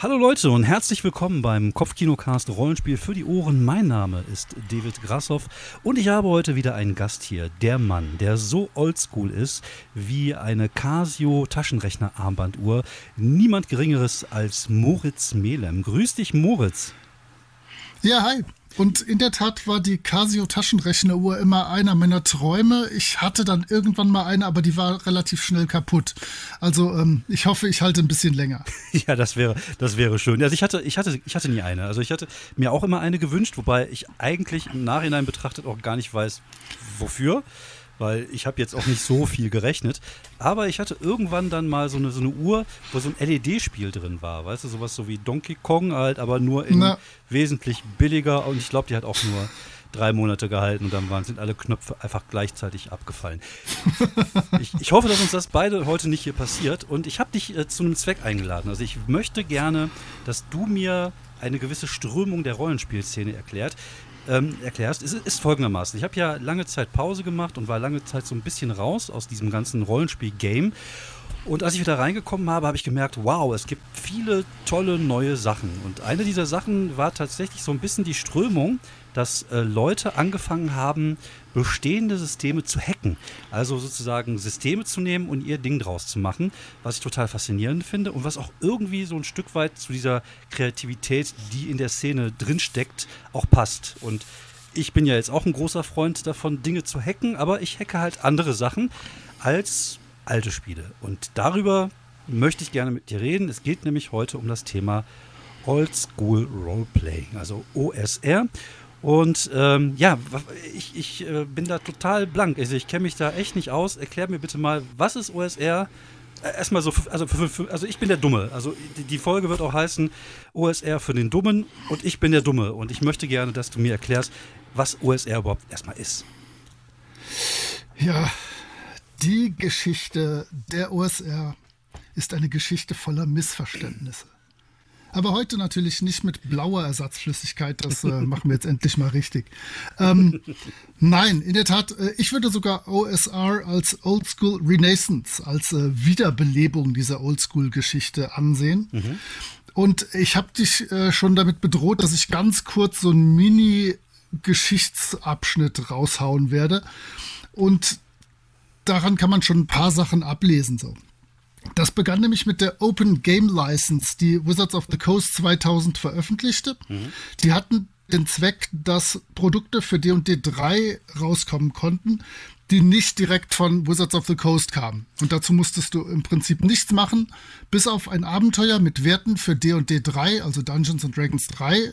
Hallo Leute und herzlich willkommen beim Kopfkinocast Rollenspiel für die Ohren. Mein Name ist David Grassoff und ich habe heute wieder einen Gast hier. Der Mann, der so oldschool ist wie eine Casio Taschenrechner Armbanduhr. Niemand geringeres als Moritz Melem. Grüß dich Moritz. Ja, hi. Und in der Tat war die Casio Taschenrechneruhr immer einer meiner Träume. Ich hatte dann irgendwann mal eine, aber die war relativ schnell kaputt. Also ähm, ich hoffe, ich halte ein bisschen länger. Ja, das wäre, das wäre schön. Also ich hatte, ich hatte, ich hatte nie eine. Also ich hatte mir auch immer eine gewünscht, wobei ich eigentlich im Nachhinein betrachtet auch gar nicht weiß, wofür weil ich habe jetzt auch nicht so viel gerechnet. Aber ich hatte irgendwann dann mal so eine, so eine Uhr, wo so ein LED-Spiel drin war. Weißt du, sowas so wie Donkey Kong halt, aber nur in Na. wesentlich billiger. Und ich glaube, die hat auch nur drei Monate gehalten und dann waren, sind alle Knöpfe einfach gleichzeitig abgefallen. ich, ich, hoffe, dass uns das beide heute nicht hier passiert. Und ich habe dich äh, zu einem Zweck eingeladen. Also ich möchte gerne, dass du mir eine gewisse Strömung der Rollenspielszene erklärt ähm, erklärst, ist, ist folgendermaßen. Ich habe ja lange Zeit Pause gemacht und war lange Zeit so ein bisschen raus aus diesem ganzen Rollenspiel-Game. Und als ich wieder reingekommen habe, habe ich gemerkt, wow, es gibt viele tolle neue Sachen. Und eine dieser Sachen war tatsächlich so ein bisschen die Strömung, dass äh, Leute angefangen haben, bestehende Systeme zu hacken. Also sozusagen Systeme zu nehmen und ihr Ding draus zu machen, was ich total faszinierend finde und was auch irgendwie so ein Stück weit zu dieser Kreativität, die in der Szene drinsteckt, auch passt. Und ich bin ja jetzt auch ein großer Freund davon, Dinge zu hacken, aber ich hacke halt andere Sachen als alte Spiele. Und darüber möchte ich gerne mit dir reden. Es geht nämlich heute um das Thema Old School Roleplaying, also OSR. Und ähm, ja, ich, ich äh, bin da total blank. Also ich kenne mich da echt nicht aus. Erklär mir bitte mal, was ist OSR? Äh, erstmal so, also, also ich bin der Dumme. Also die, die, Folge wird auch heißen OSR für den Dummen und ich bin der Dumme. Und ich möchte gerne, dass du mir erklärst, was OSR überhaupt erstmal ist. Ja, die Geschichte der OSR ist eine Geschichte voller Missverständnisse. Aber heute natürlich nicht mit blauer Ersatzflüssigkeit. Das äh, machen wir jetzt endlich mal richtig. Ähm, nein, in der Tat, äh, ich würde sogar OSR als Oldschool Renaissance, als äh, Wiederbelebung dieser Oldschool-Geschichte ansehen. Mhm. Und ich habe dich äh, schon damit bedroht, dass ich ganz kurz so einen Mini-Geschichtsabschnitt raushauen werde. Und daran kann man schon ein paar Sachen ablesen. So. Das begann nämlich mit der Open Game License, die Wizards of the Coast 2000 veröffentlichte. Mhm. Die hatten den Zweck, dass Produkte für D&D 3 rauskommen konnten, die nicht direkt von Wizards of the Coast kamen. Und dazu musstest du im Prinzip nichts machen, bis auf ein Abenteuer mit Werten für D&D 3, also Dungeons and Dragons 3, äh,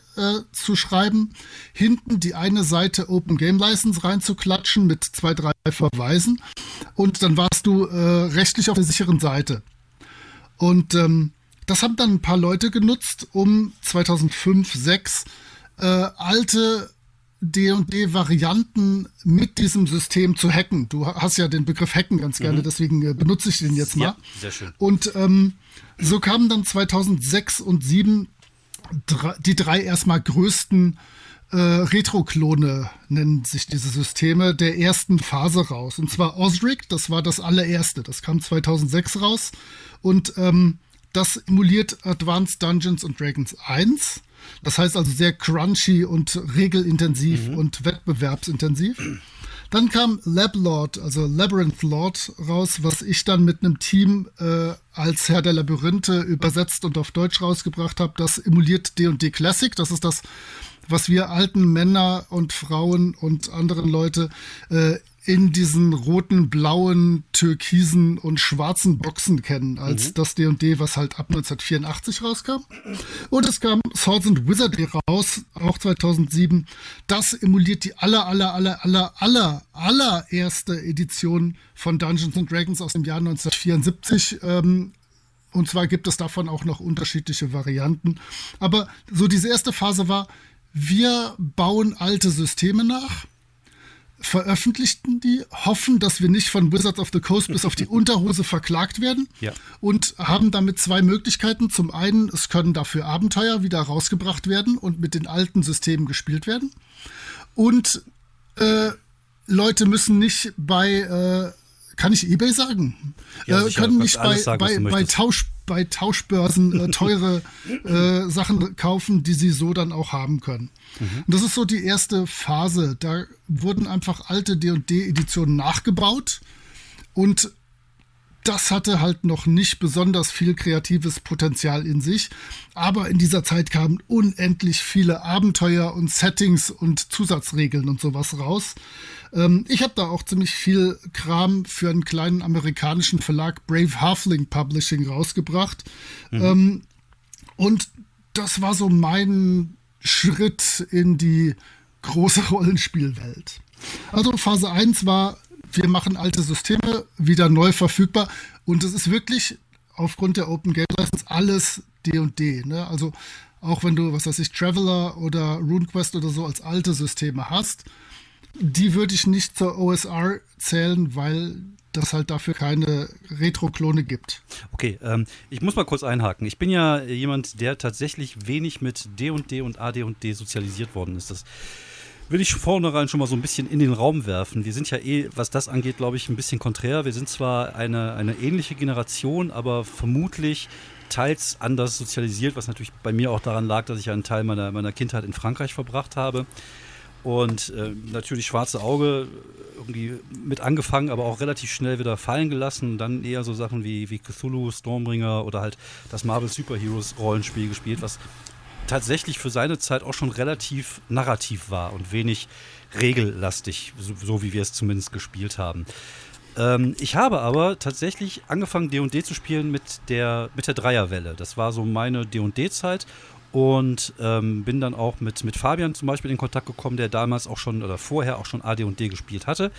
zu schreiben, hinten die eine Seite Open Game License reinzuklatschen mit zwei, drei Verweisen und dann warst du äh, rechtlich auf der sicheren Seite. Und ähm, das haben dann ein paar Leute genutzt, um 2005, 2006 äh, alte D&D-Varianten mit diesem System zu hacken. Du hast ja den Begriff Hacken ganz gerne, mhm. deswegen äh, benutze ich den jetzt mal. Ja, sehr schön. Und ähm, so kamen dann 2006 und 2007 die drei erstmal größten äh, Retro-Klone, nennen sich diese Systeme, der ersten Phase raus. Und zwar Osric, das war das allererste. Das kam 2006 raus. Und ähm, das emuliert Advanced Dungeons and Dragons 1. Das heißt also sehr crunchy und regelintensiv mhm. und wettbewerbsintensiv. Dann kam Lab Lord, also Labyrinth Lord raus, was ich dann mit einem Team äh, als Herr der Labyrinthe übersetzt und auf Deutsch rausgebracht habe. Das emuliert D&D Classic. Das ist das, was wir alten Männer und Frauen und anderen Leute äh, in diesen roten, blauen, türkisen und schwarzen Boxen kennen, als mhm. das D&D, was halt ab 1984 rauskam. Und es kam Swords and Wizardry raus, auch 2007. Das emuliert die aller, aller, aller, aller, aller, allererste Edition von Dungeons and Dragons aus dem Jahr 1974. Ähm, und zwar gibt es davon auch noch unterschiedliche Varianten. Aber so diese erste Phase war, wir bauen alte Systeme nach veröffentlichten die, hoffen, dass wir nicht von Wizards of the Coast bis auf die Unterhose verklagt werden ja. und haben damit zwei Möglichkeiten. Zum einen, es können dafür Abenteuer wieder rausgebracht werden und mit den alten Systemen gespielt werden. Und äh, Leute müssen nicht bei, äh, kann ich eBay sagen? Ja, äh, können nicht bei, sagen, bei, bei Tausch bei Tauschbörsen äh, teure äh, Sachen kaufen, die sie so dann auch haben können. Mhm. Und das ist so die erste Phase. Da wurden einfach alte D&D-Editionen nachgebaut und das hatte halt noch nicht besonders viel kreatives Potenzial in sich. Aber in dieser Zeit kamen unendlich viele Abenteuer und Settings und Zusatzregeln und sowas raus. Ähm, ich habe da auch ziemlich viel Kram für einen kleinen amerikanischen Verlag Brave Halfling Publishing rausgebracht. Mhm. Ähm, und das war so mein Schritt in die große Rollenspielwelt. Also Phase 1 war wir machen alte Systeme wieder neu verfügbar. Und es ist wirklich aufgrund der Open Game License alles D&D. Ne? Also auch wenn du, was weiß ich, Traveler oder RuneQuest oder so als alte Systeme hast, die würde ich nicht zur OSR zählen, weil das halt dafür keine Retro-Klone gibt. Okay, ähm, ich muss mal kurz einhaken. Ich bin ja jemand, der tatsächlich wenig mit D&D und AD&D sozialisiert worden ist. Das will ich vornherein schon mal so ein bisschen in den Raum werfen. Wir sind ja eh, was das angeht, glaube ich, ein bisschen konträr. Wir sind zwar eine, eine ähnliche Generation, aber vermutlich teils anders sozialisiert, was natürlich bei mir auch daran lag, dass ich einen Teil meiner, meiner Kindheit in Frankreich verbracht habe. Und äh, natürlich schwarze Auge irgendwie mit angefangen, aber auch relativ schnell wieder fallen gelassen. Dann eher so Sachen wie, wie Cthulhu, Stormbringer oder halt das Marvel Superheroes Rollenspiel gespielt, was tatsächlich für seine Zeit auch schon relativ narrativ war und wenig regellastig, so, so wie wir es zumindest gespielt haben. Ähm, ich habe aber tatsächlich angefangen, DD zu spielen mit der, mit der Dreierwelle. Das war so meine DD-Zeit und ähm, bin dann auch mit, mit Fabian zum Beispiel in Kontakt gekommen, der damals auch schon oder vorher auch schon AD&D gespielt hatte.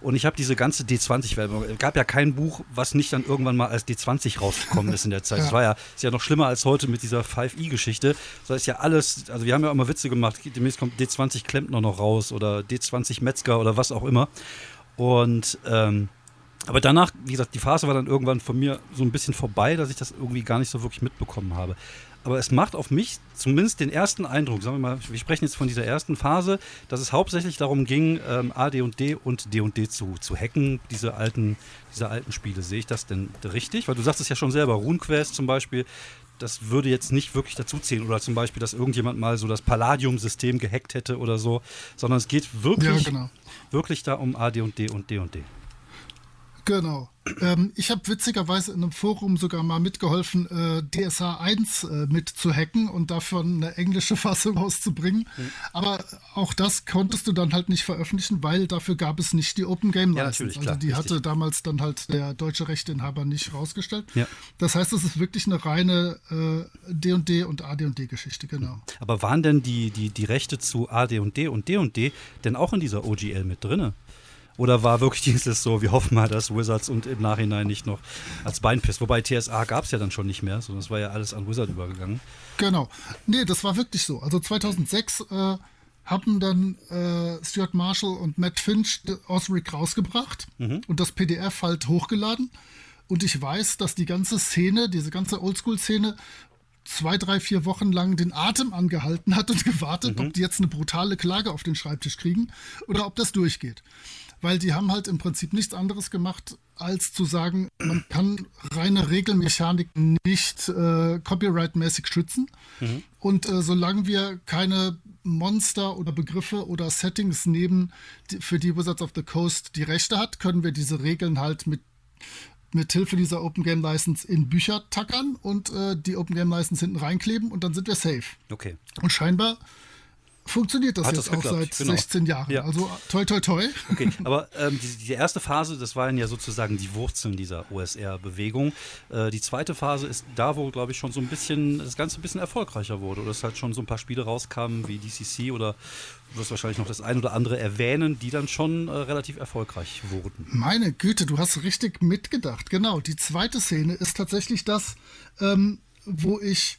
Und ich habe diese ganze D20-Welt, es gab ja kein Buch, was nicht dann irgendwann mal als D20 rausgekommen ist in der Zeit. Es ja. war ja, ist ja noch schlimmer als heute mit dieser 5i-Geschichte. Das ist ja alles, also wir haben ja auch immer Witze gemacht, demnächst kommt D20 Klempner noch raus oder D20 Metzger oder was auch immer. Und ähm, aber danach, wie gesagt, die Phase war dann irgendwann von mir so ein bisschen vorbei, dass ich das irgendwie gar nicht so wirklich mitbekommen habe aber es macht auf mich zumindest den ersten Eindruck, sagen wir mal, wir sprechen jetzt von dieser ersten Phase, dass es hauptsächlich darum ging, ähm, AD&D und D&D zu, zu hacken, diese alten, diese alten Spiele. Sehe ich das denn richtig? Weil du sagst es ja schon selber, RuneQuest zum Beispiel, das würde jetzt nicht wirklich dazu zählen. Oder zum Beispiel, dass irgendjemand mal so das Palladium-System gehackt hätte oder so, sondern es geht wirklich, ja, genau. wirklich da um AD&D und D&D. Genau. Ähm, ich habe witzigerweise in einem Forum sogar mal mitgeholfen, äh, DSA 1 äh, mit zu hacken und davon eine englische Fassung rauszubringen. Mhm. Aber auch das konntest du dann halt nicht veröffentlichen, weil dafür gab es nicht die Open Game License. Ja, also klar, die richtig. hatte damals dann halt der deutsche Rechteinhaber nicht rausgestellt. Ja. Das heißt, es ist wirklich eine reine D&D äh, und AD&D Geschichte, genau. Aber waren denn die, die, die Rechte zu AD&D und D&D denn auch in dieser OGL mit drinne? Oder war wirklich dieses so, wir hoffen mal, dass Wizards und im Nachhinein nicht noch als Beinpiss. Wobei TSA gab es ja dann schon nicht mehr, sondern es war ja alles an Wizard übergegangen. Genau. Nee, das war wirklich so. Also 2006 äh, haben dann äh, Stuart Marshall und Matt Finch Osric rausgebracht mhm. und das PDF halt hochgeladen. Und ich weiß, dass die ganze Szene, diese ganze Oldschool-Szene, zwei, drei, vier Wochen lang den Atem angehalten hat und gewartet, mhm. ob die jetzt eine brutale Klage auf den Schreibtisch kriegen oder ob das durchgeht weil die haben halt im Prinzip nichts anderes gemacht, als zu sagen, man kann reine Regelmechanik nicht äh, copyright-mäßig schützen. Mhm. Und äh, solange wir keine Monster oder Begriffe oder Settings nehmen, die, für die Wizards of the Coast die Rechte hat, können wir diese Regeln halt mit mit Hilfe dieser Open Game License in Bücher tackern und äh, die Open Game License hinten reinkleben und dann sind wir safe. Okay. Und scheinbar funktioniert das Hat jetzt das auch seit genau. 16 Jahren. Ja. Also toi, toi, toi. Okay, aber ähm, die, die, erste Phase, das waren ja sozusagen die Wurzeln dieser OSR-Bewegung. Äh, die zweite Phase ist da, wo, glaube ich, schon so ein bisschen, das Ganze ein bisschen erfolgreicher wurde. Oder es halt schon so ein paar Spiele rauskamen wie DCC oder du wirst wahrscheinlich noch das ein oder andere erwähnen, die dann schon äh, relativ erfolgreich wurden. Meine Güte, du hast richtig mitgedacht. Genau, die zweite Szene ist tatsächlich das, ähm, wo ich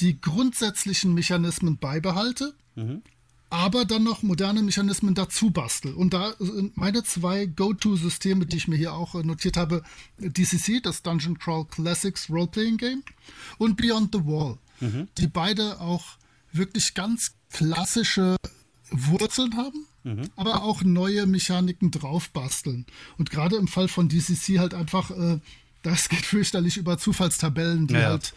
die grundsätzlichen Mechanismen beibehalte Mhm. Aber dann noch moderne Mechanismen dazu bastel. Und da sind meine zwei Go-To-Systeme, die ich mir hier auch notiert habe: DCC, das Dungeon Crawl Classics Role-Playing Game, und Beyond the Wall, mhm. die beide auch wirklich ganz klassische Wurzeln haben, mhm. aber auch neue Mechaniken drauf basteln. Und gerade im Fall von DCC halt einfach äh, Das geht fürchterlich über Zufallstabellen, die ja. halt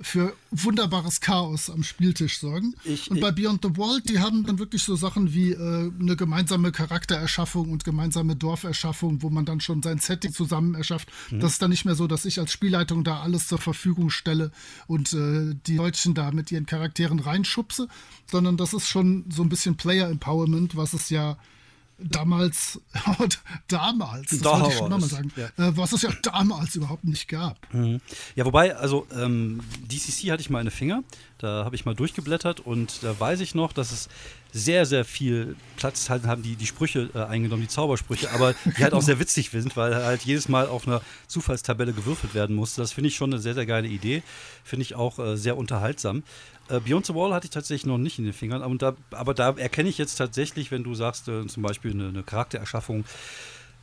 für wunderbares Chaos am Spieltisch sorgen. Ich, und bei Beyond the Wall, die haben dann wirklich so Sachen wie äh, eine gemeinsame Charaktererschaffung und gemeinsame Dorferschaffung, wo man dann schon sein Setting zusammen erschafft. Mhm. Das ist dann nicht mehr so, dass ich als Spielleitung da alles zur Verfügung stelle und äh, die Deutschen da mit ihren Charakteren reinschubse, sondern das ist schon so ein bisschen Player Empowerment, was es ja damals, damals, das damals, wollte ich schon nochmal sagen, ja. äh, was es ja damals überhaupt nicht gab. Mhm. Ja, wobei, also ähm, DCC hatte ich mal in den Finger, da habe ich mal durchgeblättert und da weiß ich noch, dass es sehr, sehr viel Platz halt haben die, die Sprüche äh, eingenommen, die Zaubersprüche, aber die halt auch sehr witzig sind, weil halt jedes Mal auf einer Zufallstabelle gewürfelt werden musste. Das finde ich schon eine sehr, sehr geile Idee. Finde ich auch äh, sehr unterhaltsam. Äh, Beyond the Wall hatte ich tatsächlich noch nicht in den Fingern, aber da, aber da erkenne ich jetzt tatsächlich, wenn du sagst, äh, zum Beispiel eine, eine Charaktererschaffung,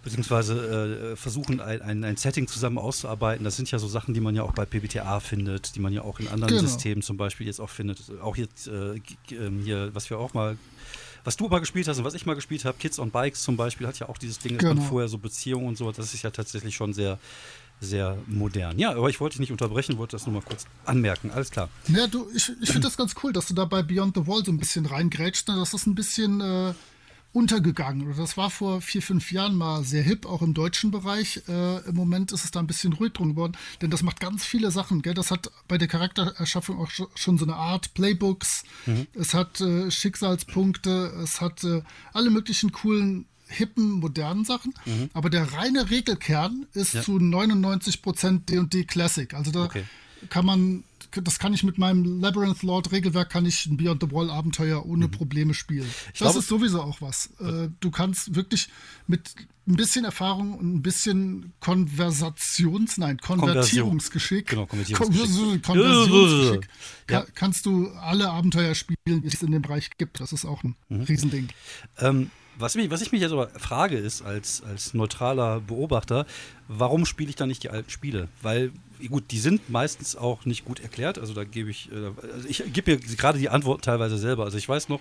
beziehungsweise äh, versuchen, ein, ein, ein, Setting zusammen auszuarbeiten. Das sind ja so Sachen, die man ja auch bei PBTA findet, die man ja auch in anderen genau. Systemen zum Beispiel jetzt auch findet. Auch jetzt äh, ähm, hier, was wir auch mal was du mal gespielt hast und was ich mal gespielt habe, Kids on Bikes zum Beispiel, hat ja auch dieses Ding, genau. vorher so Beziehungen und so, das ist ja tatsächlich schon sehr, sehr modern. Ja, aber ich wollte dich nicht unterbrechen, wollte das nur mal kurz anmerken. Alles klar. Ja, du, ich, ich finde das ganz cool, dass du da bei Beyond the Wall so ein bisschen reingrätscht. Das ist ein bisschen äh, untergegangen. Das war vor vier, fünf Jahren mal sehr hip, auch im deutschen Bereich. Äh, Im Moment ist es da ein bisschen ruhig drum geworden, denn das macht ganz viele Sachen. Gell? Das hat bei der Charaktererschaffung auch schon so eine Art Playbooks. Mhm. Es hat äh, Schicksalspunkte, es hat äh, alle möglichen coolen hippen, modernen Sachen. Mhm. Aber der reine Regelkern ist ja. zu 99% D&D Classic. Also da okay. kann man, das kann ich mit meinem Labyrinth Lord Regelwerk, kann ich ein Beyond the Wall Abenteuer ohne mhm. Probleme spielen. Ich das glaube, ist sowieso auch was. Äh, du kannst wirklich mit ein bisschen Erfahrung und ein bisschen Konversations-, nein, Konvertierungsgeschick. Genau, Konvertierungsgeschick. Konversionsgeschick. Ja. kannst du alle Abenteuer spielen, die es in dem Bereich gibt. Das ist auch ein mhm. Riesending. Ähm, was, mich, was ich mich jetzt aber frage, ist als, als neutraler Beobachter, warum spiele ich da nicht die alten Spiele? Weil, gut, die sind meistens auch nicht gut erklärt. Also da gebe ich, äh, also ich gebe mir gerade die Antworten teilweise selber. Also ich weiß noch,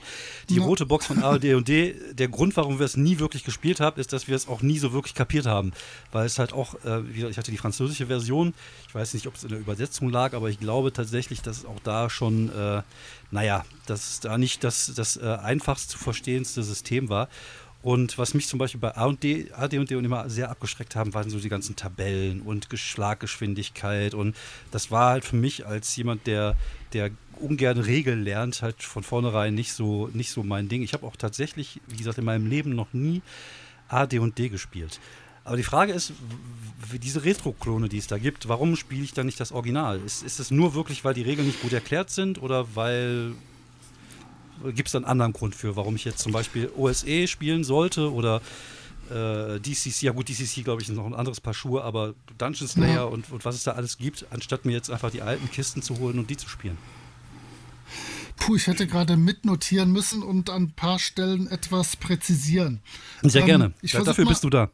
die ja. rote Box von ARD und D, der Grund, warum wir es nie wirklich gespielt haben, ist, dass wir es auch nie so wirklich kapiert haben. Weil es halt auch, äh, ich hatte die französische Version, ich weiß nicht, ob es in der Übersetzung lag, aber ich glaube tatsächlich, dass auch da schon, äh, naja, dass da nicht das, das äh, einfachst zu verstehendste System war. Und was mich zum Beispiel bei AD, AD und D immer sehr abgeschreckt haben, waren so die ganzen Tabellen und Schlaggeschwindigkeit. Und das war halt für mich als jemand, der, der ungern Regeln lernt, halt von vornherein nicht so, nicht so mein Ding. Ich habe auch tatsächlich, wie gesagt, in meinem Leben noch nie AD und D gespielt. Aber die Frage ist, diese Retro-Klone, die es da gibt, warum spiele ich da nicht das Original? Ist, ist es nur wirklich, weil die Regeln nicht gut erklärt sind oder weil gibt es einen anderen Grund für, warum ich jetzt zum Beispiel OSE spielen sollte oder äh, DCC, ja gut, DCC glaube ich ist noch ein anderes Paar Schuhe, aber Dungeon Slayer ja. und, und was es da alles gibt, anstatt mir jetzt einfach die alten Kisten zu holen und die zu spielen. Puh, ich hätte gerade mitnotieren müssen und an ein paar Stellen etwas präzisieren. Sehr ähm, gerne. Ja, dafür mal, bist du da.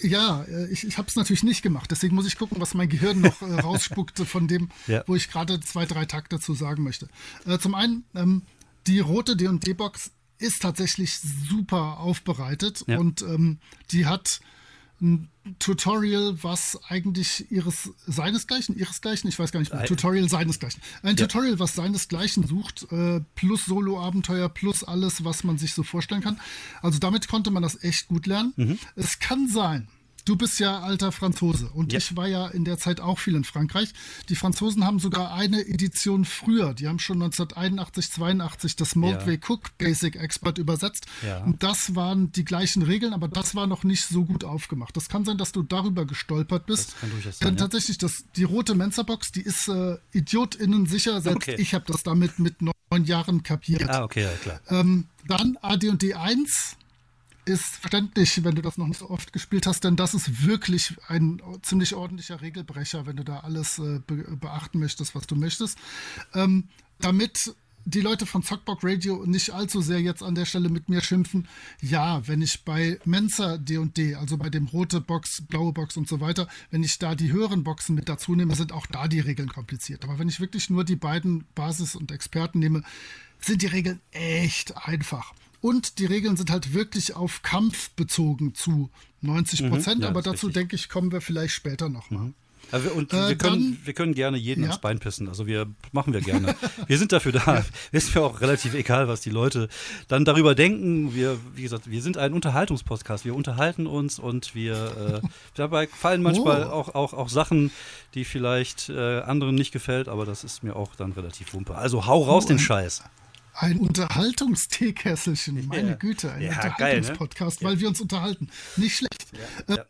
Ja, äh, ich, ich habe es natürlich nicht gemacht. Deswegen muss ich gucken, was mein Gehirn noch äh, rausspuckte von dem, ja. wo ich gerade zwei, drei Takte dazu sagen möchte. Äh, zum einen, ähm, die rote D&D-Box ist tatsächlich super aufbereitet ja. und ähm, die hat ein Tutorial, was eigentlich ihres seinesgleichen, ihresgleichen, ich weiß gar nicht mehr, Tutorial seinesgleichen. Ein ja. Tutorial, was seinesgleichen sucht, äh, plus Solo-Abenteuer, plus alles, was man sich so vorstellen kann. Also damit konnte man das echt gut lernen. Mhm. Es kann sein, Du bist ja alter Franzose und ja. ich war ja in der Zeit auch viel in Frankreich. Die Franzosen haben sogar eine Edition früher, die haben schon 1981, 82 das Moldway ja. Cook Basic Expert übersetzt. Ja. Und das waren die gleichen Regeln, aber das war noch nicht so gut aufgemacht. Das kann sein, dass du darüber gestolpert bist. Das kann durchaus sein. Denn tatsächlich, das, die rote Mensa-Box, die ist äh, IdiotInnen sicher. Selbst okay. ich habe das damit mit neun Jahren kapiert. Ah, okay, ja, klar. Ähm, dann AD&D 1 ist verständlich, wenn du das noch nicht so oft gespielt hast, denn das ist wirklich ein ziemlich ordentlicher Regelbrecher, wenn du da alles äh, be beachten möchtest, was du möchtest. Ähm, damit die Leute von Zockbock Radio nicht allzu sehr jetzt an der Stelle mit mir schimpfen. Ja, wenn ich bei Mensa D&D, also bei dem rote Box, blaue Box und so weiter, wenn ich da die höheren Boxen mit dazu nehme, sind auch da die Regeln kompliziert. Aber wenn ich wirklich nur die beiden Basis- und Experten nehme, sind die Regeln echt einfach. Und die Regeln sind halt wirklich auf Kampf bezogen zu 90 Prozent. Mhm, ja, aber dazu, richtig. denke ich, kommen wir vielleicht später nochmal. Mhm. Wir, und äh, wir, können, dann, wir können gerne jeden ja. ans Bein pissen. Also wir machen wir gerne. wir sind dafür da. Ist mir auch relativ egal, was die Leute dann darüber denken. Wir, wie gesagt, wir sind ein Unterhaltungspodcast. Wir unterhalten uns und wir äh, dabei fallen manchmal oh. auch, auch, auch Sachen, die vielleicht äh, anderen nicht gefällt, aber das ist mir auch dann relativ wumpe. Also hau raus oh, den Scheiß. Ein Unterhaltungsteekesselchen, meine ja. Güte, ein ja, Unterhaltungspodcast, ne? weil ja. wir uns unterhalten. Nicht schlecht.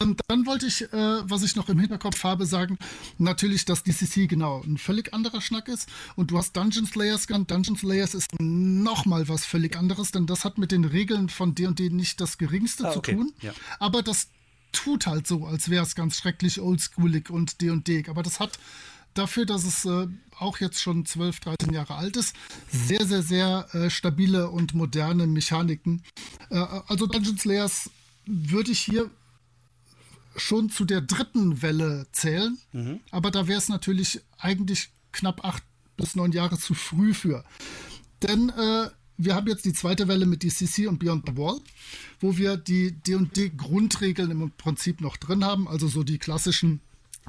Ähm, dann wollte ich, äh, was ich noch im Hinterkopf habe, sagen, natürlich, dass DCC genau ein völlig anderer Schnack ist. Und du hast Dungeon Slayers genannt. Dungeon Slayers ist nochmal was völlig anderes, denn das hat mit den Regeln von D&D nicht das Geringste ah, zu tun. Aber das tut halt so, als wäre es ganz schrecklich oldschoolig und D&D. Aber das hat dafür, dass es äh, auch jetzt schon 12, 13 Jahre alt ist, sehr, sehr, sehr äh, stabile und moderne Mechaniken. Äh, also Dungeon Slayers würde ich hier schon zu der dritten Welle zählen, mhm. aber da wäre es natürlich eigentlich knapp acht bis neun Jahre zu früh für. Denn äh, wir haben jetzt die zweite Welle mit DCC und Beyond the Wall, wo wir die D&D-Grundregeln im Prinzip noch drin haben, also so die klassischen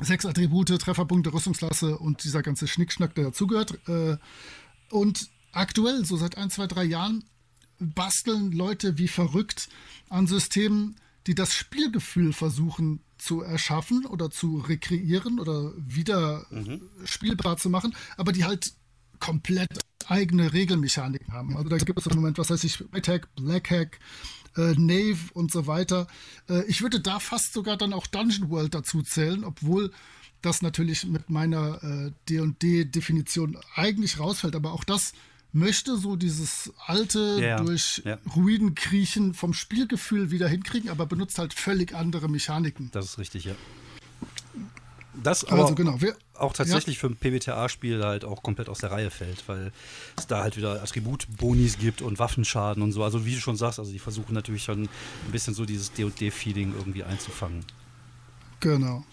sechs Attribute, Trefferpunkte, Rüstungsklasse und dieser ganze Schnickschnack, der dazugehört. Äh, und aktuell, so seit ein, zwei, drei Jahren, basteln Leute wie verrückt an Systemen, die das Spielgefühl versuchen zu erschaffen oder zu rekreieren oder wieder mhm. spielbar zu machen, aber die halt komplett eigene Regelmechaniken haben. Also da gibt es im Moment, was heißt ich, White Hack, Black Hack, äh, Nave und so weiter. Äh, ich würde da fast sogar dann auch Dungeon World dazu zählen, obwohl das natürlich mit meiner äh, D&D-Definition eigentlich rausfällt. Aber auch das möchte so dieses alte ja, durch ja. Ruinen kriechen vom Spielgefühl wieder hinkriegen, aber benutzt halt völlig andere Mechaniken. Das ist richtig, ja. Das aber also genau, wir, auch tatsächlich ja. für ein PBTA-Spiel halt auch komplett aus der Reihe fällt, weil es da halt wieder Attributbonis gibt und Waffenschaden und so. Also wie du schon sagst, also die versuchen natürlich schon ein bisschen so dieses D&D-Feeling irgendwie einzufangen. Genau.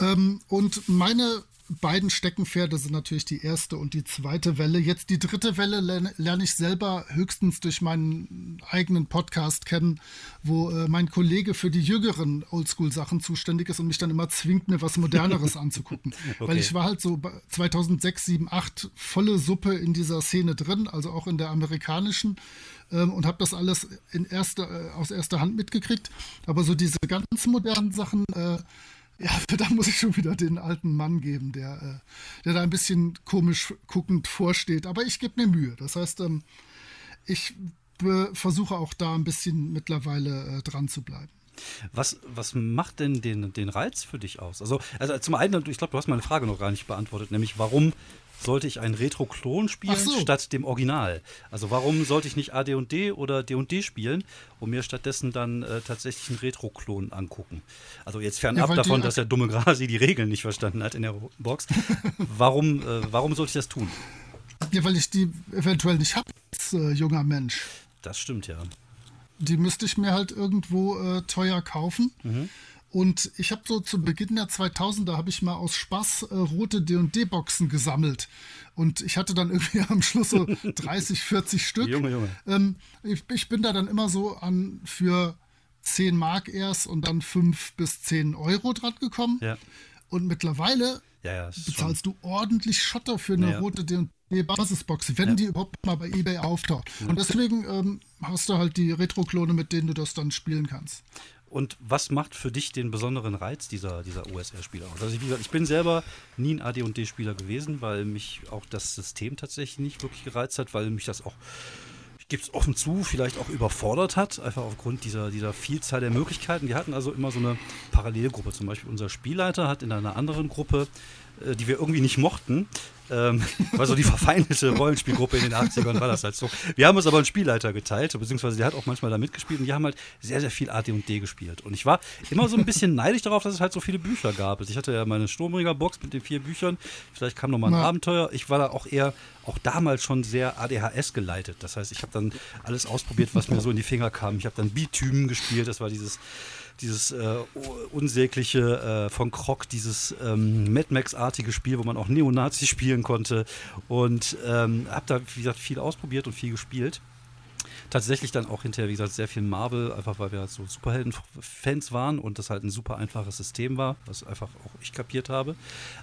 Ähm, und meine beiden Steckenpferde sind natürlich die erste und die zweite Welle. Jetzt die dritte Welle lerne, ich selber höchstens durch meinen eigenen Podcast kennen, wo äh, mein Kollege für die jüngeren Oldschool-Sachen zuständig ist und mich dann immer zwingt, mir was Moderneres anzugucken. Okay. Weil ich war halt so 2006, 7, 8 volle Suppe in dieser Szene drin, also auch in der amerikanischen ähm, und habe das alles in erster, äh, aus erster Hand mitgekriegt. Aber so diese ganz modernen Sachen, äh, ja, da muss ich schon wieder den alten Mann geben, der, äh, der da ein bisschen komisch guckend vorsteht. Aber ich gebe mir Mühe. Das heißt, ähm, ich versuche auch da ein bisschen mittlerweile äh, dran zu bleiben. Was, was macht denn den, den Reiz für dich aus? Also, also zum einen, ich glaube, du hast meine Frage noch gar nicht beantwortet, nämlich warum sollte ich ein Retro-Klon spielen so. statt dem Original? Also warum sollte ich nicht AD&D oder D&D spielen und mir stattdessen dann äh, tatsächlich einen Retro-Klon angucken? Also jetzt fernab ja, davon, dass der dumme Grasi die Regeln nicht verstanden hat in der Box. warum, äh, warum sollte ich das tun? Ja, weil ich die eventuell nicht habe als äh, junger Mensch. Das stimmt, ja. Die müsste ich mir halt irgendwo äh, teuer kaufen. Mhm. Und ich habe so zu Beginn der 2000er habe ich mal aus Spaß äh, rote D&D-Boxen gesammelt. Und ich hatte dann irgendwie am Schluss so 30, 40 Stück. Junge, Junge. Ähm, ich, ich, bin da dann immer so an für 10 Mark erst und dann 5 bis 10 Euro dran gekommen. Ja. Und mittlerweile ja, ja, bezahlst schon. du ordentlich Schotter für eine rote D&D-Basisbox, wenn die überhaupt mal bei eBay auftaucht. Und deswegen ähm, hast du halt die Retro-Klone, mit denen du das dann spielen kannst. Und was macht für dich den besonderen Reiz dieser, dieser OSR-Spieler aus? Also, wie gesagt, ich bin selber nie ein AD&D-Spieler gewesen, weil mich auch das System tatsächlich nicht wirklich gereizt hat, weil mich das auch, ich gebe es offen zu, vielleicht auch überfordert hat, einfach aufgrund dieser, dieser Vielzahl der Möglichkeiten. Wir hatten also immer so eine Parallelgruppe. Zum Beispiel unser Spielleiter hat in einer anderen Gruppe die wir irgendwie nicht mochten. Ähm, war so die verfeindete Rollenspielgruppe in den 80ern, war das halt so. Wir haben uns aber einen Spielleiter geteilt, beziehungsweise der hat auch manchmal da mitgespielt und die haben halt sehr, sehr viel AD&D gespielt. Und ich war immer so ein bisschen neidisch darauf, dass es halt so viele Bücher gab. Also ich hatte ja meine Sturmringer-Box mit den vier Büchern, vielleicht kam noch mal ein ja. Abenteuer. Ich war da auch eher, auch damals schon sehr ADHS geleitet. Das heißt, ich habe dann alles ausprobiert, was mir so in die Finger kam. Ich habe dann Bitumen gespielt, das war dieses dieses äh, unsägliche äh, von Krog, dieses ähm, Mad Max-artige Spiel, wo man auch Neonazi spielen konnte. Und ähm, habe da, wie gesagt, viel ausprobiert und viel gespielt. Tatsächlich dann auch hinterher, wie gesagt, sehr viel Marvel, einfach weil wir halt so Superhelden-Fans waren und das halt ein super einfaches System war, was einfach auch ich kapiert habe.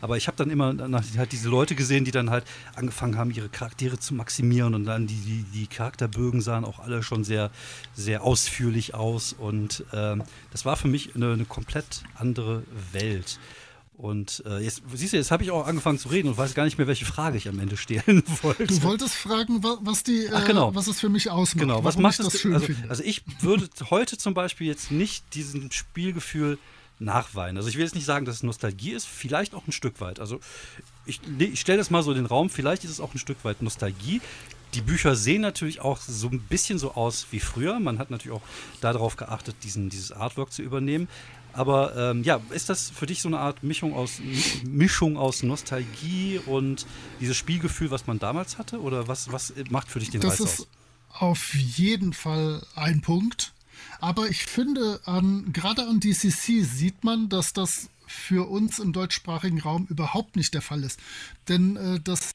Aber ich habe dann immer halt diese Leute gesehen, die dann halt angefangen haben, ihre Charaktere zu maximieren und dann die, die, die Charakterbögen sahen auch alle schon sehr, sehr ausführlich aus und ähm, das war für mich eine, eine komplett andere Welt. Und äh, jetzt siehst du, jetzt habe ich auch angefangen zu reden und weiß gar nicht mehr, welche Frage ich am Ende stellen wollte. Du wolltest fragen, was die, Ach, genau. äh, was es für mich ausmacht. Genau, was macht das schön also, finde. Also ich würde heute zum Beispiel jetzt nicht diesen Spielgefühl nachweinen. Also ich will jetzt nicht sagen, dass es Nostalgie ist, vielleicht auch ein Stück weit. Also ich, ich stelle das mal so in den Raum, vielleicht ist es auch ein Stück weit Nostalgie. Die Bücher sehen natürlich auch so ein bisschen so aus wie früher. Man hat natürlich auch darauf geachtet, diesen, dieses Artwork zu übernehmen. Aber ähm, ja, ist das für dich so eine Art Mischung aus, Mischung aus Nostalgie und dieses Spielgefühl, was man damals hatte? Oder was, was macht für dich den das Reiz ist aus? Auf jeden Fall ein Punkt. Aber ich finde, an, gerade an DCC sieht man, dass das für uns im deutschsprachigen Raum überhaupt nicht der Fall ist. Denn äh, das,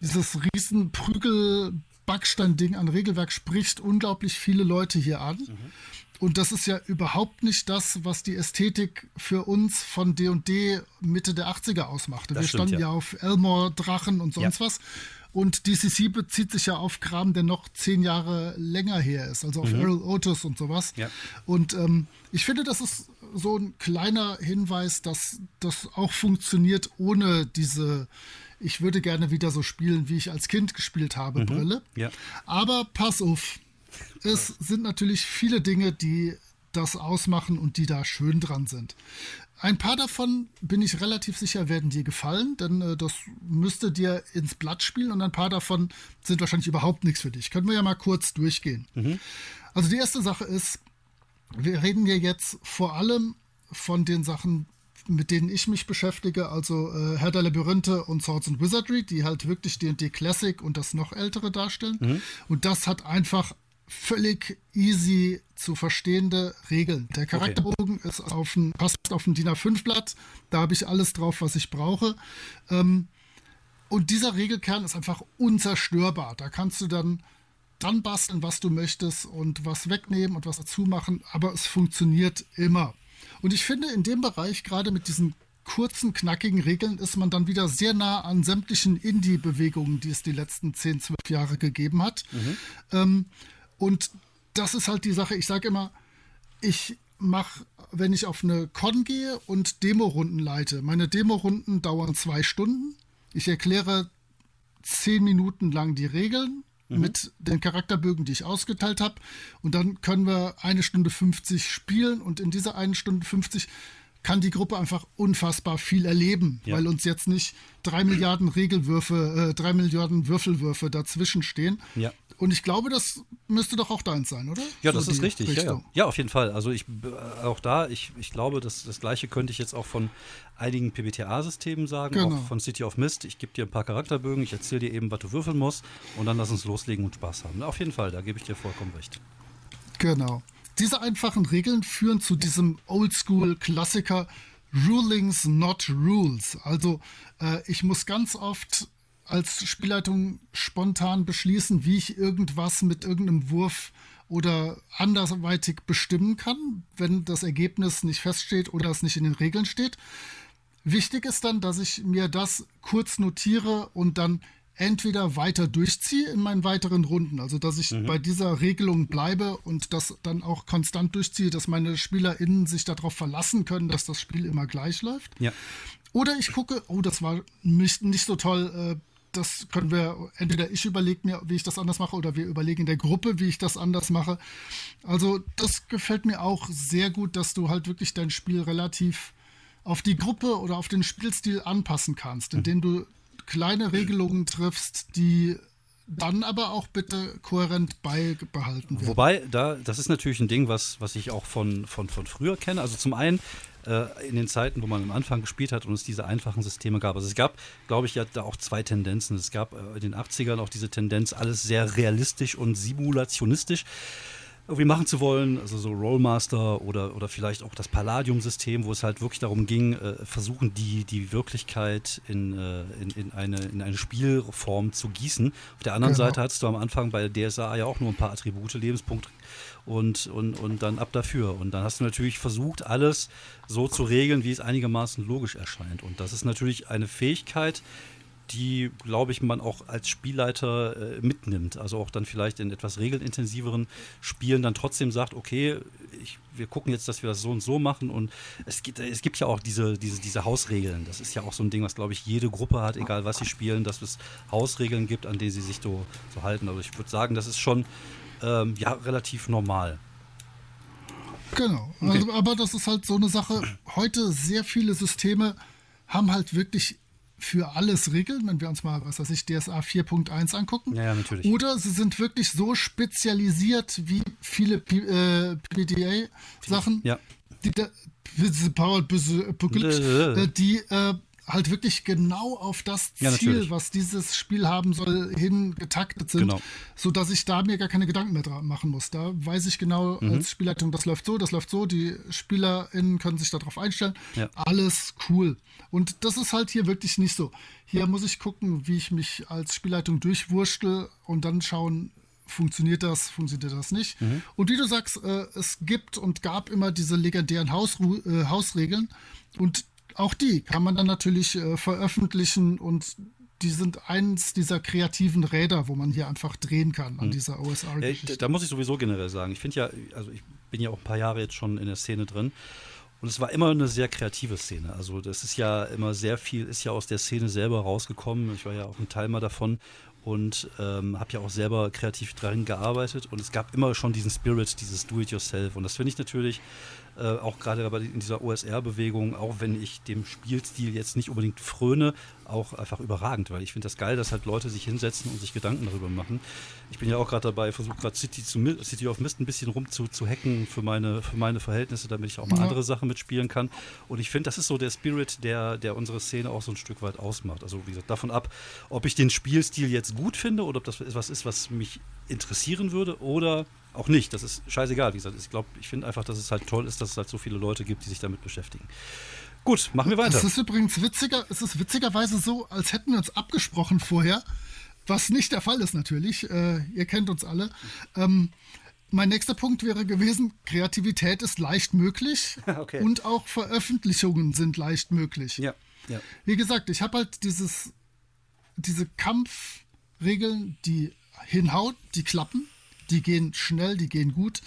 dieses riesen Prügel Backstein-Ding an Regelwerk spricht unglaublich viele Leute hier an. Mhm. Und das ist ja überhaupt nicht das, was die Ästhetik für uns von D&D Mitte der 80er ausmachte. Das Wir stimmt, standen ja. ja auf Elmore, Drachen und sonst ja. was. Und DCC bezieht sich ja auf Kram, der noch zehn Jahre länger her ist, also auf mhm. Earl Otis und sowas. Ja. Und ähm, ich finde, das ist so ein kleiner Hinweis, dass das auch funktioniert ohne diese ich würde gerne wieder so spielen, wie ich als Kind gespielt habe, mhm. Brille. Ja. Aber pass auf, es sind natürlich viele Dinge, die das ausmachen und die da schön dran sind. Ein paar davon bin ich relativ sicher, werden dir gefallen, denn äh, das müsste dir ins Blatt spielen und ein paar davon sind wahrscheinlich überhaupt nichts für dich. Können wir ja mal kurz durchgehen. Mhm. Also die erste Sache ist, wir reden hier jetzt vor allem von den Sachen, mit denen ich mich beschäftige, also äh, Herr der Labyrinthe und Swords and Wizardry, die halt wirklich D&D Classic und das noch ältere darstellen. Mhm. Und das hat einfach völlig easy zu verstehende Regeln. Der Charakterbogen okay. ist auf ein, passt auf ein DIN A5-Blatt. Da habe ich alles drauf, was ich brauche. Ähm, und dieser Regelkern ist einfach unzerstörbar. Da kannst du dann dran basteln, was du möchtest und was wegnehmen und was dazu machen, aber es funktioniert immer. Und ich finde, in dem Bereich, gerade mit diesen kurzen, knackigen Regeln, ist man dann wieder sehr nah an sämtlichen Indie-Bewegungen, die es die letzten 10, 12 Jahre gegeben hat. Mhm. Ähm, und das ist halt die Sache, ich sage immer, ich mache, wenn ich auf eine Con gehe und Demo-Runden leite, meine Demo-Runden dauern zwei Stunden. Ich erkläre zehn Minuten lang die Regeln mhm. mit den Charakterbögen, die ich ausgeteilt habe. Und dann können wir eine Stunde 50 spielen und in dieser eine Stunde 50 kann die Gruppe einfach unfassbar viel erleben, ja. weil uns jetzt nicht drei Milliarden Regelwürfe, äh, drei Milliarden Würfelwürfe dazwischen stehen. Ja. Und ich glaube, das müsste doch auch deins sein, oder? Ja, so das ist richtig. Ja, ja. ja, auf jeden Fall. Also ich äh, auch da, ich, ich glaube, das, das gleiche könnte ich jetzt auch von einigen PBTA-Systemen sagen, genau. auch von City of Mist. Ich gebe dir ein paar Charakterbögen, ich erzähle dir eben, was du würfeln musst und dann lass uns loslegen und Spaß haben. Auf jeden Fall, da gebe ich dir vollkommen recht. Genau. Diese einfachen Regeln führen zu diesem Oldschool-Klassiker Rulings not Rules. Also äh, ich muss ganz oft als Spielleitung spontan beschließen, wie ich irgendwas mit irgendeinem Wurf oder andersweitig bestimmen kann, wenn das Ergebnis nicht feststeht oder es nicht in den Regeln steht. Wichtig ist dann, dass ich mir das kurz notiere und dann entweder weiter durchziehe in meinen weiteren Runden, also dass ich mhm. bei dieser Regelung bleibe und das dann auch konstant durchziehe, dass meine SpielerInnen sich darauf verlassen können, dass das Spiel immer gleich läuft. Ja. Oder ich gucke, oh, das war nicht, nicht so toll, äh, das können wir, entweder ich überlege mir, wie ich das anders mache, oder wir überlegen in der Gruppe, wie ich das anders mache. Also das gefällt mir auch sehr gut, dass du halt wirklich dein Spiel relativ auf die Gruppe oder auf den Spielstil anpassen kannst, indem du kleine Regelungen triffst, die dann aber auch bitte kohärent beibehalten werden. Wobei, da, das ist natürlich ein Ding, was, was ich auch von, von, von früher kenne. Also zum einen äh, in den Zeiten, wo man am Anfang gespielt hat und es diese einfachen Systeme gab. Also es gab, glaube ich, ja da auch zwei Tendenzen. Es gab äh, in den 80ern auch diese Tendenz, alles sehr realistisch und simulationistisch irgendwie machen zu wollen, also so Rollmaster oder, oder vielleicht auch das Palladium-System, wo es halt wirklich darum ging, äh, versuchen, die, die Wirklichkeit in, äh, in, in, eine, in eine Spielform zu gießen. Auf der anderen genau. Seite hattest du am Anfang bei DSA ja auch nur ein paar Attribute, Lebenspunkt und, und, und dann ab dafür. Und dann hast du natürlich versucht, alles so zu regeln, wie es einigermaßen logisch erscheint. Und das ist natürlich eine Fähigkeit, die, glaube ich, man auch als Spielleiter äh, mitnimmt. Also auch dann vielleicht in etwas regelintensiveren Spielen dann trotzdem sagt, okay, ich, wir gucken jetzt, dass wir das so und so machen. Und es gibt, es gibt ja auch diese, diese, diese Hausregeln. Das ist ja auch so ein Ding, was, glaube ich, jede Gruppe hat, egal was sie spielen, dass es Hausregeln gibt, an denen sie sich so, so halten. Also ich würde sagen, das ist schon ähm, ja, relativ normal. Genau, okay. also, aber das ist halt so eine Sache. Heute sehr viele Systeme haben halt wirklich für alles Regeln, wenn wir uns mal, was weiß ich, DSA 4.1 angucken. Ja, natürlich. Oder sie sind wirklich so spezialisiert wie viele P äh, PDA-Sachen, ja. die, die, die äh, halt wirklich genau auf das Ziel, ja, was dieses Spiel haben soll, hingetaktet sind, genau. so dass ich da mir gar keine Gedanken mehr dran machen muss. Da weiß ich genau mhm. als Spielleitung, das läuft so, das läuft so, die SpielerInnen können sich darauf einstellen. Ja. Alles cool. Und das ist halt hier wirklich nicht so. Hier muss ich gucken, wie ich mich als Spielleitung durchwurstel und dann schauen, funktioniert das, funktioniert das nicht. Mhm. Und wie du sagst, äh, es gibt und gab immer diese legendären Hausru äh, Hausregeln und auch die kann man dann natürlich äh, veröffentlichen und die sind eins dieser kreativen Räder, wo man hier einfach drehen kann an hm. dieser OSR-Geschichte. da muss ich sowieso generell sagen. Ich finde ja, also ich bin ja auch ein paar Jahre jetzt schon in der Szene drin. Und es war immer eine sehr kreative Szene. Also das ist ja immer sehr viel, ist ja aus der Szene selber rausgekommen. Ich war ja auch ein Teil mal davon und ähm, habe ja auch selber kreativ dran gearbeitet. Und es gab immer schon diesen Spirit, dieses Do-it-yourself. Und das finde ich natürlich äh, auch gerade in dieser OSR-Bewegung, auch wenn ich dem Spielstil jetzt nicht unbedingt fröne, auch einfach überragend, weil ich finde das geil, dass halt Leute sich hinsetzen und sich Gedanken darüber machen. Ich bin ja auch gerade dabei, versuche gerade City, City of Mist ein bisschen rum zu, zu hacken für meine, für meine Verhältnisse, damit ich auch mal ja. andere Sachen mitspielen kann. Und ich finde, das ist so der Spirit, der, der unsere Szene auch so ein Stück weit ausmacht. Also wie gesagt, davon ab, ob ich den Spielstil jetzt gut finde oder ob das etwas ist, was mich interessieren würde oder auch nicht. Das ist scheißegal. Wie gesagt, ich glaube, ich finde einfach, dass es halt toll ist, dass es halt so viele Leute gibt, die sich damit beschäftigen. Gut, machen wir weiter. Es ist übrigens witziger, es ist witzigerweise so, als hätten wir uns abgesprochen vorher, was nicht der Fall ist natürlich. Äh, ihr kennt uns alle. Ähm, mein nächster Punkt wäre gewesen, Kreativität ist leicht möglich okay. und auch Veröffentlichungen sind leicht möglich. Ja, ja. Wie gesagt, ich habe halt dieses, diese Kampfregeln, die hinhaut, die klappen, die gehen schnell, die gehen gut.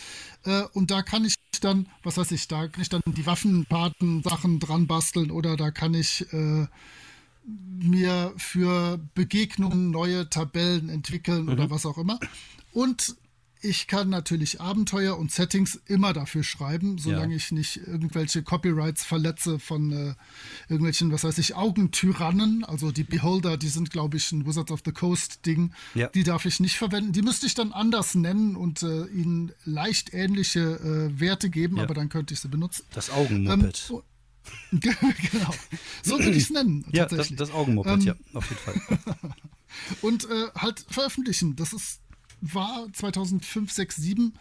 Äh, und da kann ich dann, was weiß ich, da kann ich dann die Waffenpaten Sachen dran basteln oder da kann ich äh, mir für Begegnungen neue Tabellen entwickeln mhm. oder was auch immer. Und ich kann natürlich Abenteuer und Settings immer dafür schreiben, solange ja. ich nicht irgendwelche Copyrights verletze von äh, irgendwelchen, was weiß ich, Augentyrannen. Also die Beholder, die sind, glaube ich, ein Wizards of the Coast Ding. Ja. Die darf ich nicht verwenden. Die müsste ich dann anders nennen und äh, ihnen leicht ähnliche äh, Werte geben, ja. aber dann könnte ich sie benutzen. Das Augenmuppet. Ähm, genau. So würde ich es nennen. Ja, das, das Augenmuppet, ähm, ja, auf jeden Fall. und äh, halt veröffentlichen. Das ist war 2005, 6, 7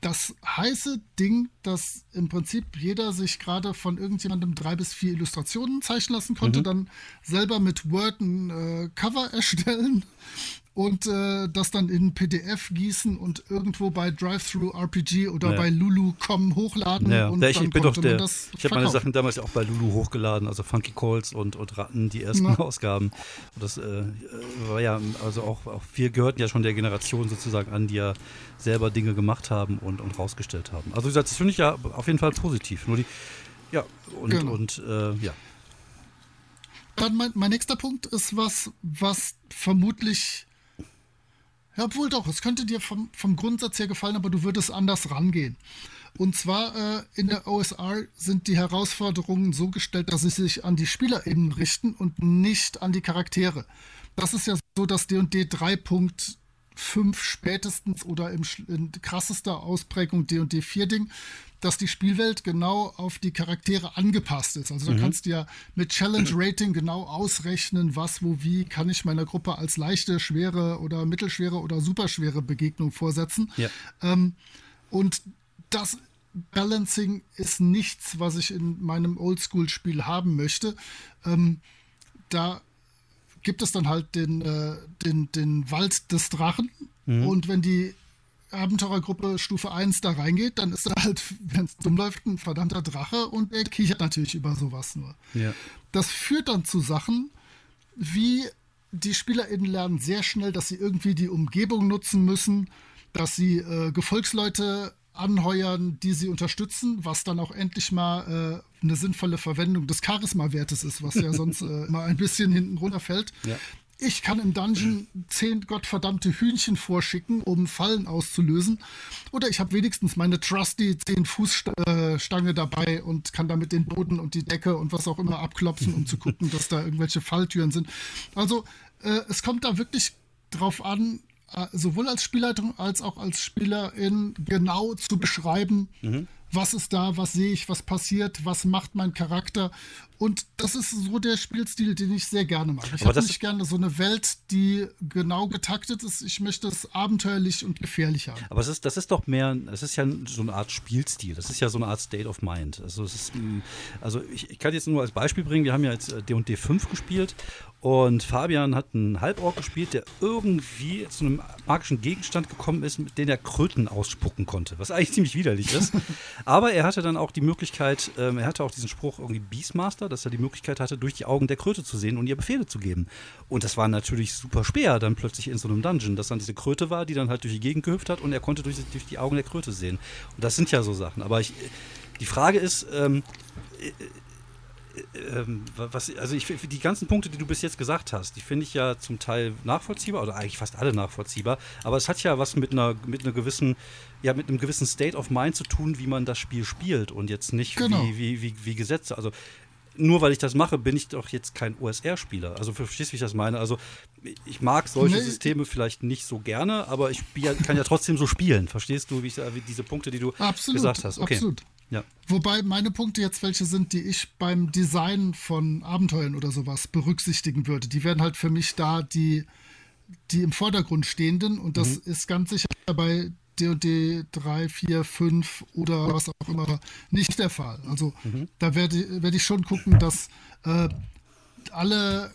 das heiße Ding, dass im Prinzip jeder sich gerade von irgendjemandem drei bis vier Illustrationen zeichnen lassen konnte, mhm. dann selber mit Word ein äh, Cover erstellen und äh, das dann in PDF gießen und irgendwo bei Drive-Thru RPG oder ja. bei Lulu.com hochladen. Ja. Und ich, ich bin doch der. Ich habe meine Sachen damals ja auch bei Lulu hochgeladen, also Funky Calls und, und Ratten, die ersten Na. Ausgaben. Und das äh, war ja, also auch, auch wir gehörten ja schon der Generation sozusagen an, die ja selber Dinge gemacht haben und, und rausgestellt haben. Also wie gesagt, das finde ich ja auf jeden Fall positiv. Nur die, ja, und, genau. und äh, ja. Dann mein, mein nächster Punkt ist was, was vermutlich ja, obwohl doch, es könnte dir vom, vom Grundsatz her gefallen, aber du würdest anders rangehen. Und zwar äh, in der OSR sind die Herausforderungen so gestellt, dass sie sich an die SpielerInnen richten und nicht an die Charaktere. Das ist ja so, dass D&D 3.5 spätestens oder im, in krassester Ausprägung D&D 4 Ding dass die Spielwelt genau auf die Charaktere angepasst ist. Also mhm. da kannst du ja mit Challenge Rating genau ausrechnen, was, wo, wie kann ich meiner Gruppe als leichte, schwere oder mittelschwere oder superschwere Begegnung vorsetzen. Ja. Ähm, Und das Balancing ist nichts, was ich in meinem Oldschool-Spiel haben möchte. Ähm, da gibt es dann halt den, äh, den, den Wald des Drachen. Mhm. Und wenn die Abenteurergruppe Stufe 1 da reingeht, dann ist er halt, wenn es dumm läuft, ein verdammter Drache und er kichert natürlich über sowas nur. Ja. Das führt dann zu Sachen, wie die SpielerInnen lernen sehr schnell, dass sie irgendwie die Umgebung nutzen müssen, dass sie äh, Gefolgsleute anheuern, die sie unterstützen, was dann auch endlich mal äh, eine sinnvolle Verwendung des Charisma-Wertes ist, was ja sonst äh, mal ein bisschen hinten runterfällt. Ja. Ich kann im Dungeon zehn gottverdammte Hühnchen vorschicken, um Fallen auszulösen. Oder ich habe wenigstens meine trusty 10 Fuß Stange dabei und kann damit den Boden und die Decke und was auch immer abklopfen, um zu gucken, dass da irgendwelche Falltüren sind. Also äh, es kommt da wirklich drauf an, äh, sowohl als Spielleitung als auch als Spielerin genau zu beschreiben, mhm. was ist da, was sehe ich, was passiert, was macht mein Charakter und das ist so der Spielstil, den ich sehr gerne mag. Ich habe nicht gerne so eine Welt, die genau getaktet ist. Ich möchte es abenteuerlich und gefährlich haben. Aber es ist, das ist doch mehr, es ist ja so eine Art Spielstil. Das ist ja so eine Art State of Mind. Also, es ist, mm, also ich, ich kann jetzt nur als Beispiel bringen, wir haben ja jetzt D&D äh, 5 gespielt und Fabian hat einen Halborg gespielt, der irgendwie zu einem magischen Gegenstand gekommen ist, mit dem er Kröten ausspucken konnte, was eigentlich ziemlich widerlich ist. Aber er hatte dann auch die Möglichkeit, ähm, er hatte auch diesen Spruch irgendwie Beastmaster dass er die Möglichkeit hatte, durch die Augen der Kröte zu sehen und ihr Befehle zu geben. Und das war natürlich super schwer, dann plötzlich in so einem Dungeon, dass dann diese Kröte war, die dann halt durch die Gegend gehüpft hat und er konnte durch, durch die Augen der Kröte sehen. Und das sind ja so Sachen. Aber ich, die Frage ist, ähm, äh, ähm, was, also ich die ganzen Punkte, die du bis jetzt gesagt hast, die finde ich ja zum Teil nachvollziehbar oder eigentlich fast alle nachvollziehbar. Aber es hat ja was mit einer mit einer gewissen ja mit einem gewissen State of Mind zu tun, wie man das Spiel spielt und jetzt nicht genau. wie, wie, wie, wie Gesetze. Also nur weil ich das mache, bin ich doch jetzt kein OSR-Spieler. Also verstehst du, wie ich das meine? Also ich mag solche nee. Systeme vielleicht nicht so gerne, aber ich kann ja trotzdem so spielen. Verstehst du, wie, ich, diese Punkte, die du absolut, gesagt hast? Okay. Absolut. Ja. Wobei meine Punkte jetzt welche sind, die ich beim Design von Abenteuern oder sowas berücksichtigen würde. Die werden halt für mich da die, die im Vordergrund stehenden und das mhm. ist ganz sicher bei D&D 3, 4, 5 oder was auch immer nicht der Fall. Also mhm. da werde werd ich schon gucken, dass äh, alle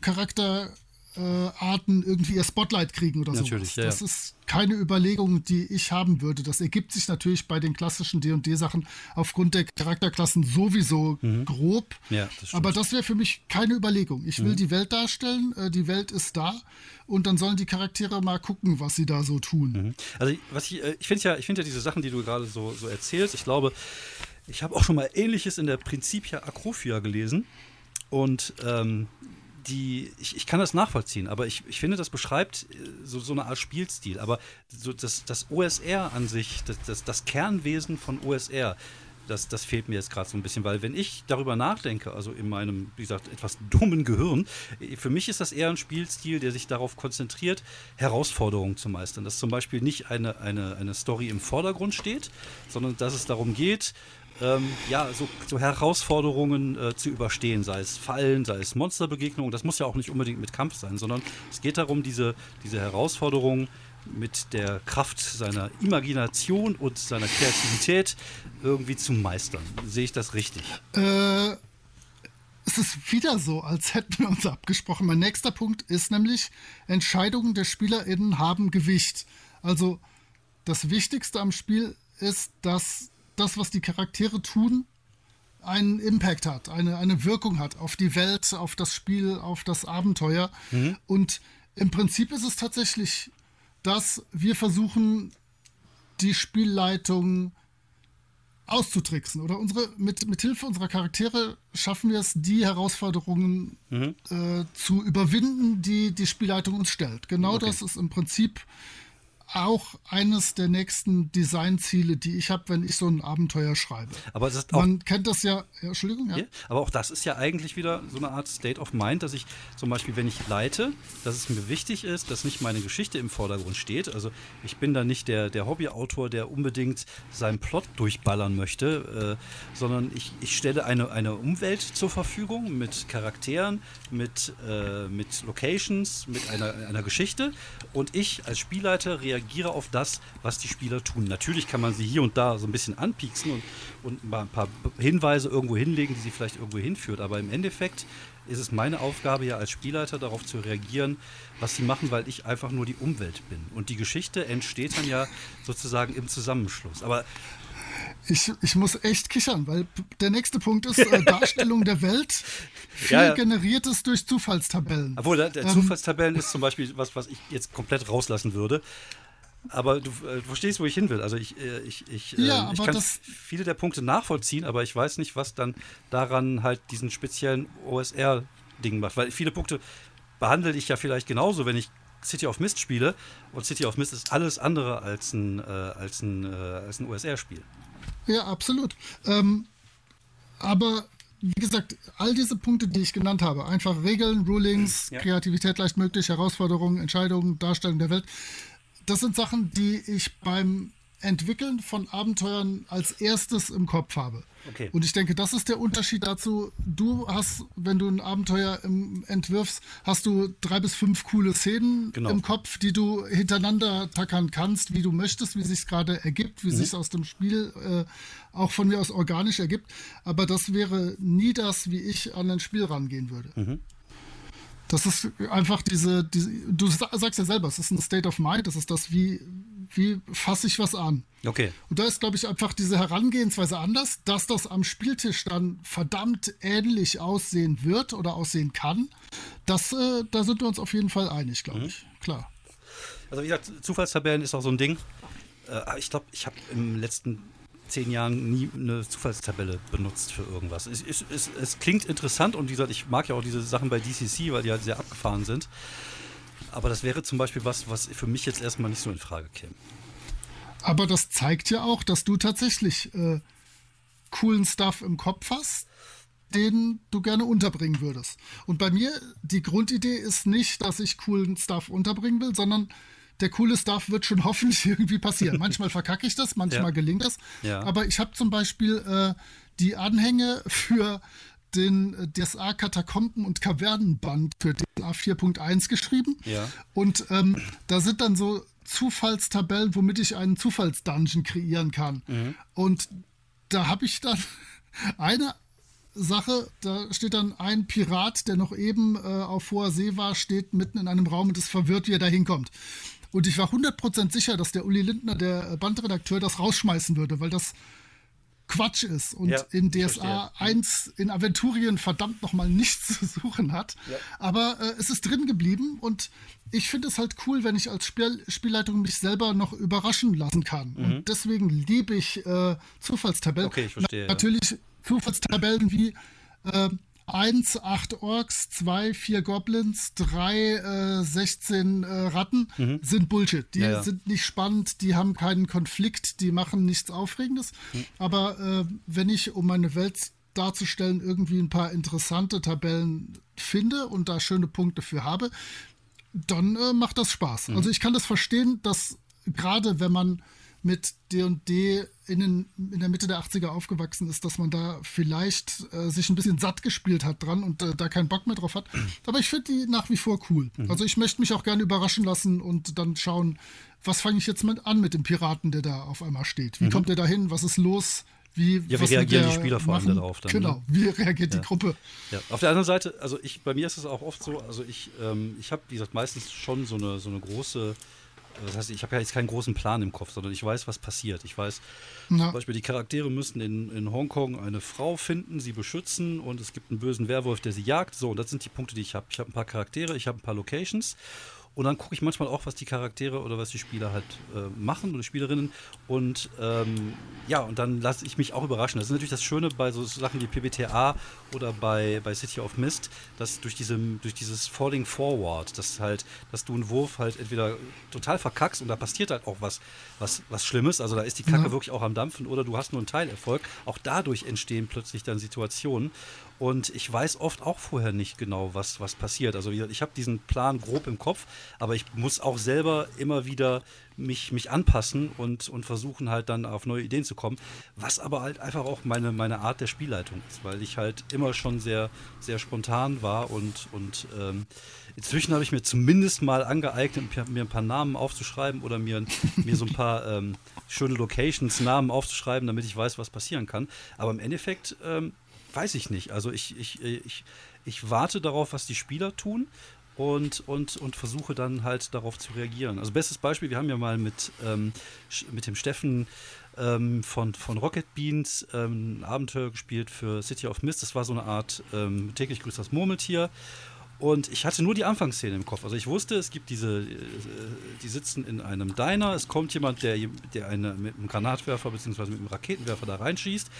Charakter äh, Arten irgendwie ihr Spotlight kriegen oder so. Natürlich, ja, Das ist keine Überlegung, die ich haben würde. Das ergibt sich natürlich bei den klassischen D&D-Sachen aufgrund der Charakterklassen sowieso mhm. grob. Ja, das Aber das wäre für mich keine Überlegung. Ich will mhm. die Welt darstellen, äh, die Welt ist da und dann sollen die Charaktere mal gucken, was sie da so tun. Mhm. Also was ich, äh, ich finde ja, ich finde ja diese Sachen, die du gerade so, so erzählst, ich glaube, ich habe auch schon mal Ähnliches in der Principia Acrofia gelesen. Und ähm, die, ich, ich kann das nachvollziehen, aber ich, ich finde, das beschreibt äh, so, so eine Art Spielstil. Aber so das, das OSR an sich, das, das, das Kernwesen von OSR, das, das fehlt mir jetzt gerade so ein bisschen, weil wenn ich darüber nachdenke, also in meinem, wie gesagt, etwas dummen Gehirn, äh, für mich ist das eher ein Spielstil, der sich darauf konzentriert, Herausforderungen zu meistern. Dass zum Beispiel nicht eine, eine, eine Story im Vordergrund steht, sondern dass es darum geht, ähm, ja, so, so Herausforderungen äh, zu überstehen, sei es Fallen, sei es Monsterbegegnungen. Das muss ja auch nicht unbedingt mit Kampf sein, sondern es geht darum, diese, diese Herausforderungen mit der Kraft seiner Imagination und seiner Kreativität irgendwie zu meistern. Sehe ich das richtig? Äh, es ist wieder so, als hätten wir uns abgesprochen. Mein nächster Punkt ist nämlich, Entscheidungen der SpielerInnen haben Gewicht. Also das Wichtigste am Spiel ist, dass das, was die Charaktere tun, einen Impact hat, eine, eine Wirkung hat auf die Welt, auf das Spiel, auf das Abenteuer. Mhm. Und im Prinzip ist es tatsächlich, dass wir versuchen, die Spielleitung auszutricksen oder unsere mit, mit Hilfe unserer Charaktere schaffen wir es, die Herausforderungen mhm. äh, zu überwinden, die die Spielleitung uns stellt. Genau okay. das ist im Prinzip auch eines der nächsten Designziele, die ich habe, wenn ich so ein Abenteuer schreibe. Aber Man kennt das ja, ja Entschuldigung, ja. Aber auch das ist ja eigentlich wieder so eine Art State of Mind, dass ich zum Beispiel, wenn ich leite, dass es mir wichtig ist, dass nicht meine Geschichte im Vordergrund steht. Also ich bin da nicht der, der Hobbyautor, der unbedingt seinen Plot durchballern möchte, äh, sondern ich, ich stelle eine, eine Umwelt zur Verfügung mit Charakteren, mit, äh, mit Locations, mit einer, einer Geschichte und ich als Spielleiter reagiere reagiere auf das, was die Spieler tun. Natürlich kann man sie hier und da so ein bisschen anpieksen und, und mal ein paar Hinweise irgendwo hinlegen, die sie vielleicht irgendwo hinführt. Aber im Endeffekt ist es meine Aufgabe ja als Spielleiter darauf zu reagieren, was sie machen, weil ich einfach nur die Umwelt bin. Und die Geschichte entsteht dann ja sozusagen im Zusammenschluss. Aber ich, ich muss echt kichern, weil der nächste Punkt ist äh, Darstellung der Welt. Viel ja, ja. generiertes durch Zufallstabellen. Obwohl, der, der ähm, Zufallstabellen ist zum Beispiel was, was ich jetzt komplett rauslassen würde. Aber du, äh, du verstehst, wo ich hin will. Also ich, äh, ich, ich, ja, äh, ich kann viele der Punkte nachvollziehen, aber ich weiß nicht, was dann daran halt diesen speziellen OSR-Ding macht. Weil viele Punkte behandle ich ja vielleicht genauso, wenn ich City of Mist spiele. Und City of Mist ist alles andere als ein, äh, als ein, äh, als ein OSR-Spiel. Ja, absolut. Ähm, aber wie gesagt, all diese Punkte, die ich genannt habe, einfach Regeln, Rulings, ja. Kreativität leicht möglich, Herausforderungen, Entscheidungen, Darstellung der Welt, das sind Sachen, die ich beim Entwickeln von Abenteuern als erstes im Kopf habe. Okay. Und ich denke, das ist der Unterschied dazu. Du hast, wenn du ein Abenteuer entwirfst, hast du drei bis fünf coole Szenen genau. im Kopf, die du hintereinander tackern kannst, wie du möchtest, wie sich gerade ergibt, wie mhm. sich aus dem Spiel äh, auch von mir aus organisch ergibt. Aber das wäre nie das, wie ich an ein Spiel rangehen würde. Mhm. Das ist einfach diese, diese, du sagst ja selber, es ist ein State of Mind, das ist das, wie, wie fasse ich was an. Okay. Und da ist, glaube ich, einfach diese Herangehensweise anders, dass das am Spieltisch dann verdammt ähnlich aussehen wird oder aussehen kann. Das, äh, da sind wir uns auf jeden Fall einig, glaube mhm. ich. Klar. Also wie gesagt, Zufallstabellen ist auch so ein Ding. Äh, ich glaube, ich habe im letzten zehn Jahren nie eine Zufallstabelle benutzt für irgendwas. Es, es, es, es, klingt interessant und wie gesagt, ich mag ja auch diese Sachen bei DCC, weil die halt sehr abgefahren sind. Aber das wäre zum Beispiel was, was für mich jetzt erstmal nicht so in Frage käme. Aber das zeigt ja auch, dass du tatsächlich äh, coolen Stuff im Kopf hast, den du gerne unterbringen würdest. Und bei mir, die Grundidee ist nicht, dass ich coolen Stuff unterbringen will, sondern der coole Stuff wird schon hoffentlich irgendwie passieren. Manchmal verkacke ich das, manchmal ja. gelingt das. Ja. Aber ich habe zum Beispiel äh, die Anhänge für den äh, DSA Katakomben und Kavernenband für DSA 4.1 geschrieben. Ja. Und ähm, da sind dann so Zufallstabellen, womit ich einen Zufallsdungeon kreieren kann. Mhm. Und da habe ich dann eine Sache, da steht dann ein Pirat, der noch eben äh, auf hoher See war, steht mitten in einem Raum und ist verwirrt, wie er da hinkommt. Und ich war 100% sicher, dass der Uli Lindner, der Bandredakteur, das rausschmeißen würde, weil das Quatsch ist und ja, in DSA 1 in Aventurien verdammt nochmal nichts zu suchen hat. Ja. Aber äh, es ist drin geblieben und ich finde es halt cool, wenn ich als Spiel Spielleitung mich selber noch überraschen lassen kann. Mhm. Und deswegen liebe ich äh, Zufallstabellen. Okay, ich verstehe. Na, natürlich Zufallstabellen wie äh, 1, 8 Orks, 2, 4 Goblins, 3, äh, 16 äh, Ratten mhm. sind Bullshit. Die ja, ja. sind nicht spannend, die haben keinen Konflikt, die machen nichts Aufregendes. Mhm. Aber äh, wenn ich, um meine Welt darzustellen, irgendwie ein paar interessante Tabellen finde und da schöne Punkte für habe, dann äh, macht das Spaß. Mhm. Also ich kann das verstehen, dass gerade wenn man mit D&D in, den, in der Mitte der 80er aufgewachsen ist, dass man da vielleicht äh, sich ein bisschen satt gespielt hat dran und äh, da keinen Bock mehr drauf hat. Aber ich finde die nach wie vor cool. Mhm. Also ich möchte mich auch gerne überraschen lassen und dann schauen, was fange ich jetzt mit an mit dem Piraten, der da auf einmal steht? Wie mhm. kommt der da hin? Was ist los? Wie, ja, wie reagieren die Spieler vor allem darauf dann? Genau, ne? wie reagiert ja. die Gruppe? Ja. Auf der anderen Seite, also ich, bei mir ist es auch oft so, also ich, ähm, ich habe, wie gesagt, meistens schon so eine, so eine große das heißt, ich habe ja jetzt keinen großen Plan im Kopf, sondern ich weiß, was passiert. Ich weiß ja. zum Beispiel, die Charaktere müssen in, in Hongkong eine Frau finden, sie beschützen und es gibt einen bösen Werwolf, der sie jagt. So, und das sind die Punkte, die ich habe. Ich habe ein paar Charaktere, ich habe ein paar Locations und dann gucke ich manchmal auch, was die Charaktere oder was die Spieler halt äh, machen oder Spielerinnen. Und ähm, ja, und dann lasse ich mich auch überraschen. Das ist natürlich das Schöne bei so Sachen wie PBTA oder bei, bei City of Mist, dass durch, diese, durch dieses Falling Forward, dass halt, dass du einen Wurf halt entweder total verkackst und da passiert halt auch was, was, was Schlimmes. Also da ist die Kacke ja. wirklich auch am Dampfen oder du hast nur einen Teilerfolg. Auch dadurch entstehen plötzlich dann Situationen. Und ich weiß oft auch vorher nicht genau, was, was passiert. Also ich habe diesen Plan grob im Kopf, aber ich muss auch selber immer wieder mich, mich anpassen und, und versuchen halt dann auf neue Ideen zu kommen, was aber halt einfach auch meine, meine Art der Spielleitung ist, weil ich halt immer schon sehr, sehr spontan war und, und ähm, inzwischen habe ich mir zumindest mal angeeignet, mir ein paar Namen aufzuschreiben oder mir, mir so ein paar ähm, schöne Locations, Namen aufzuschreiben, damit ich weiß, was passieren kann. Aber im Endeffekt ähm, weiß ich nicht. Also ich, ich, ich, ich warte darauf, was die Spieler tun und, und, und versuche dann halt darauf zu reagieren. Also bestes Beispiel, wir haben ja mal mit, ähm, mit dem Steffen ähm, von, von Rocket Beans ähm, ein Abenteuer gespielt für City of Mist. Das war so eine Art ähm, täglich grüßt das Murmeltier. Und ich hatte nur die Anfangsszene im Kopf. Also ich wusste, es gibt diese, äh, die sitzen in einem Diner, es kommt jemand, der, der eine mit einem Granatwerfer bzw. mit einem Raketenwerfer da reinschießt.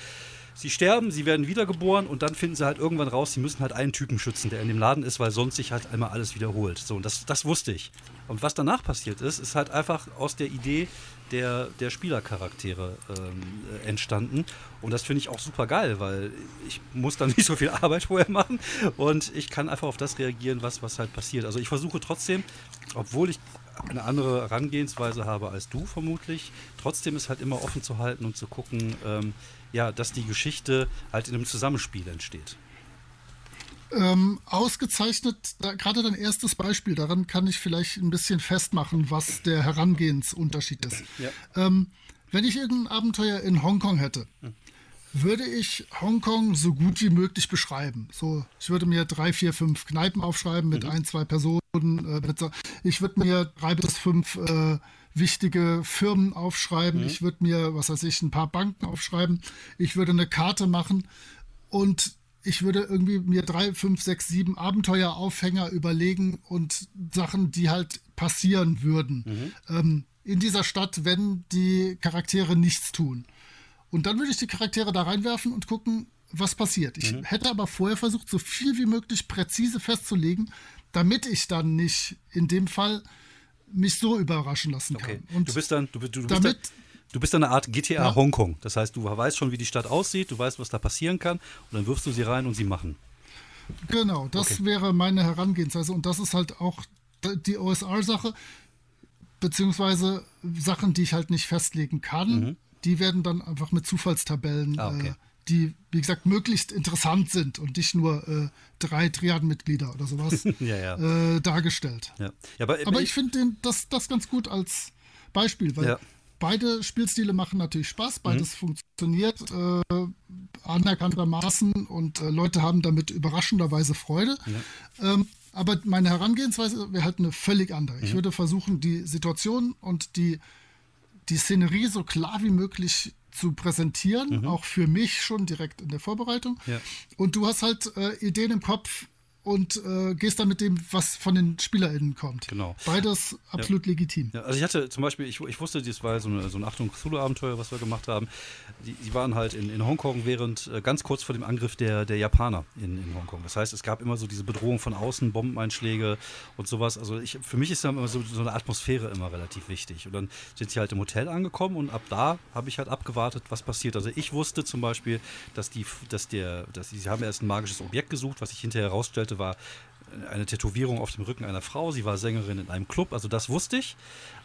Sie sterben, sie werden wiedergeboren und dann finden sie halt irgendwann raus, sie müssen halt einen Typen schützen, der in dem Laden ist, weil sonst sich halt einmal alles wiederholt. So, und das, das wusste ich. Und was danach passiert ist, ist halt einfach aus der Idee der, der Spielercharaktere ähm, entstanden. Und das finde ich auch super geil, weil ich muss dann nicht so viel Arbeit vorher machen und ich kann einfach auf das reagieren, was, was halt passiert. Also ich versuche trotzdem, obwohl ich eine andere Herangehensweise habe als du vermutlich, trotzdem ist halt immer offen zu halten und zu gucken, ähm, ja, dass die Geschichte halt in einem Zusammenspiel entsteht. Ähm, ausgezeichnet, da, gerade dein erstes Beispiel, daran kann ich vielleicht ein bisschen festmachen, was der Herangehensunterschied ist. Ja. Ähm, wenn ich irgendein Abenteuer in Hongkong hätte, hm. würde ich Hongkong so gut wie möglich beschreiben. So, ich würde mir drei, vier, fünf Kneipen aufschreiben mit mhm. ein, zwei Personen. Äh, ich würde mir drei bis fünf äh, wichtige Firmen aufschreiben. Mhm. Ich würde mir, was weiß ich, ein paar Banken aufschreiben. Ich würde eine Karte machen und ich würde irgendwie mir drei, fünf, sechs, sieben Abenteueraufhänger überlegen und Sachen, die halt passieren würden mhm. ähm, in dieser Stadt, wenn die Charaktere nichts tun. Und dann würde ich die Charaktere da reinwerfen und gucken, was passiert. Ich mhm. hätte aber vorher versucht, so viel wie möglich präzise festzulegen, damit ich dann nicht in dem Fall mich so überraschen lassen kann. Okay. Und du bist dann, du, du, du damit, bist dann, du bist dann eine Art GTA ja. Hongkong. Das heißt, du weißt schon, wie die Stadt aussieht, du weißt, was da passieren kann, und dann wirfst du sie rein und sie machen. Genau, das okay. wäre meine Herangehensweise. Und das ist halt auch die OSR-Sache, beziehungsweise Sachen, die ich halt nicht festlegen kann. Mhm. Die werden dann einfach mit Zufallstabellen ah, okay. äh, die, wie gesagt, möglichst interessant sind und nicht nur äh, drei Triadenmitglieder oder sowas ja, ja. Äh, dargestellt. Ja. aber, aber ich finde das, das ganz gut als Beispiel, weil beide Spielstile machen natürlich Spaß, beides mhm. funktioniert äh, anerkanntermaßen und äh, Leute haben damit überraschenderweise Freude. Ähm, aber meine Herangehensweise wäre halt eine völlig andere. Ich mhm. würde versuchen, die Situation und die, die Szenerie so klar wie möglich zu präsentieren, mhm. auch für mich schon direkt in der Vorbereitung. Ja. Und du hast halt äh, Ideen im Kopf, und äh, gehst dann mit dem, was von den SpielerInnen kommt. Genau. Beides absolut ja. legitim. Ja, also ich hatte zum Beispiel, ich, ich wusste, das war so, eine, so ein Achtung Cthulhu-Abenteuer, was wir gemacht haben. Die, die waren halt in, in Hongkong während, äh, ganz kurz vor dem Angriff der, der Japaner in, in Hongkong. Das heißt, es gab immer so diese Bedrohung von außen, Bombeneinschläge und sowas. Also ich, für mich ist dann immer so, so eine Atmosphäre immer relativ wichtig. Und dann sind sie halt im Hotel angekommen und ab da habe ich halt abgewartet, was passiert. Also ich wusste zum Beispiel, dass die, dass der, dass die, sie haben erst ein magisches Objekt gesucht, was sich hinterher herausstellte, war eine Tätowierung auf dem Rücken einer Frau. Sie war Sängerin in einem Club, also das wusste ich.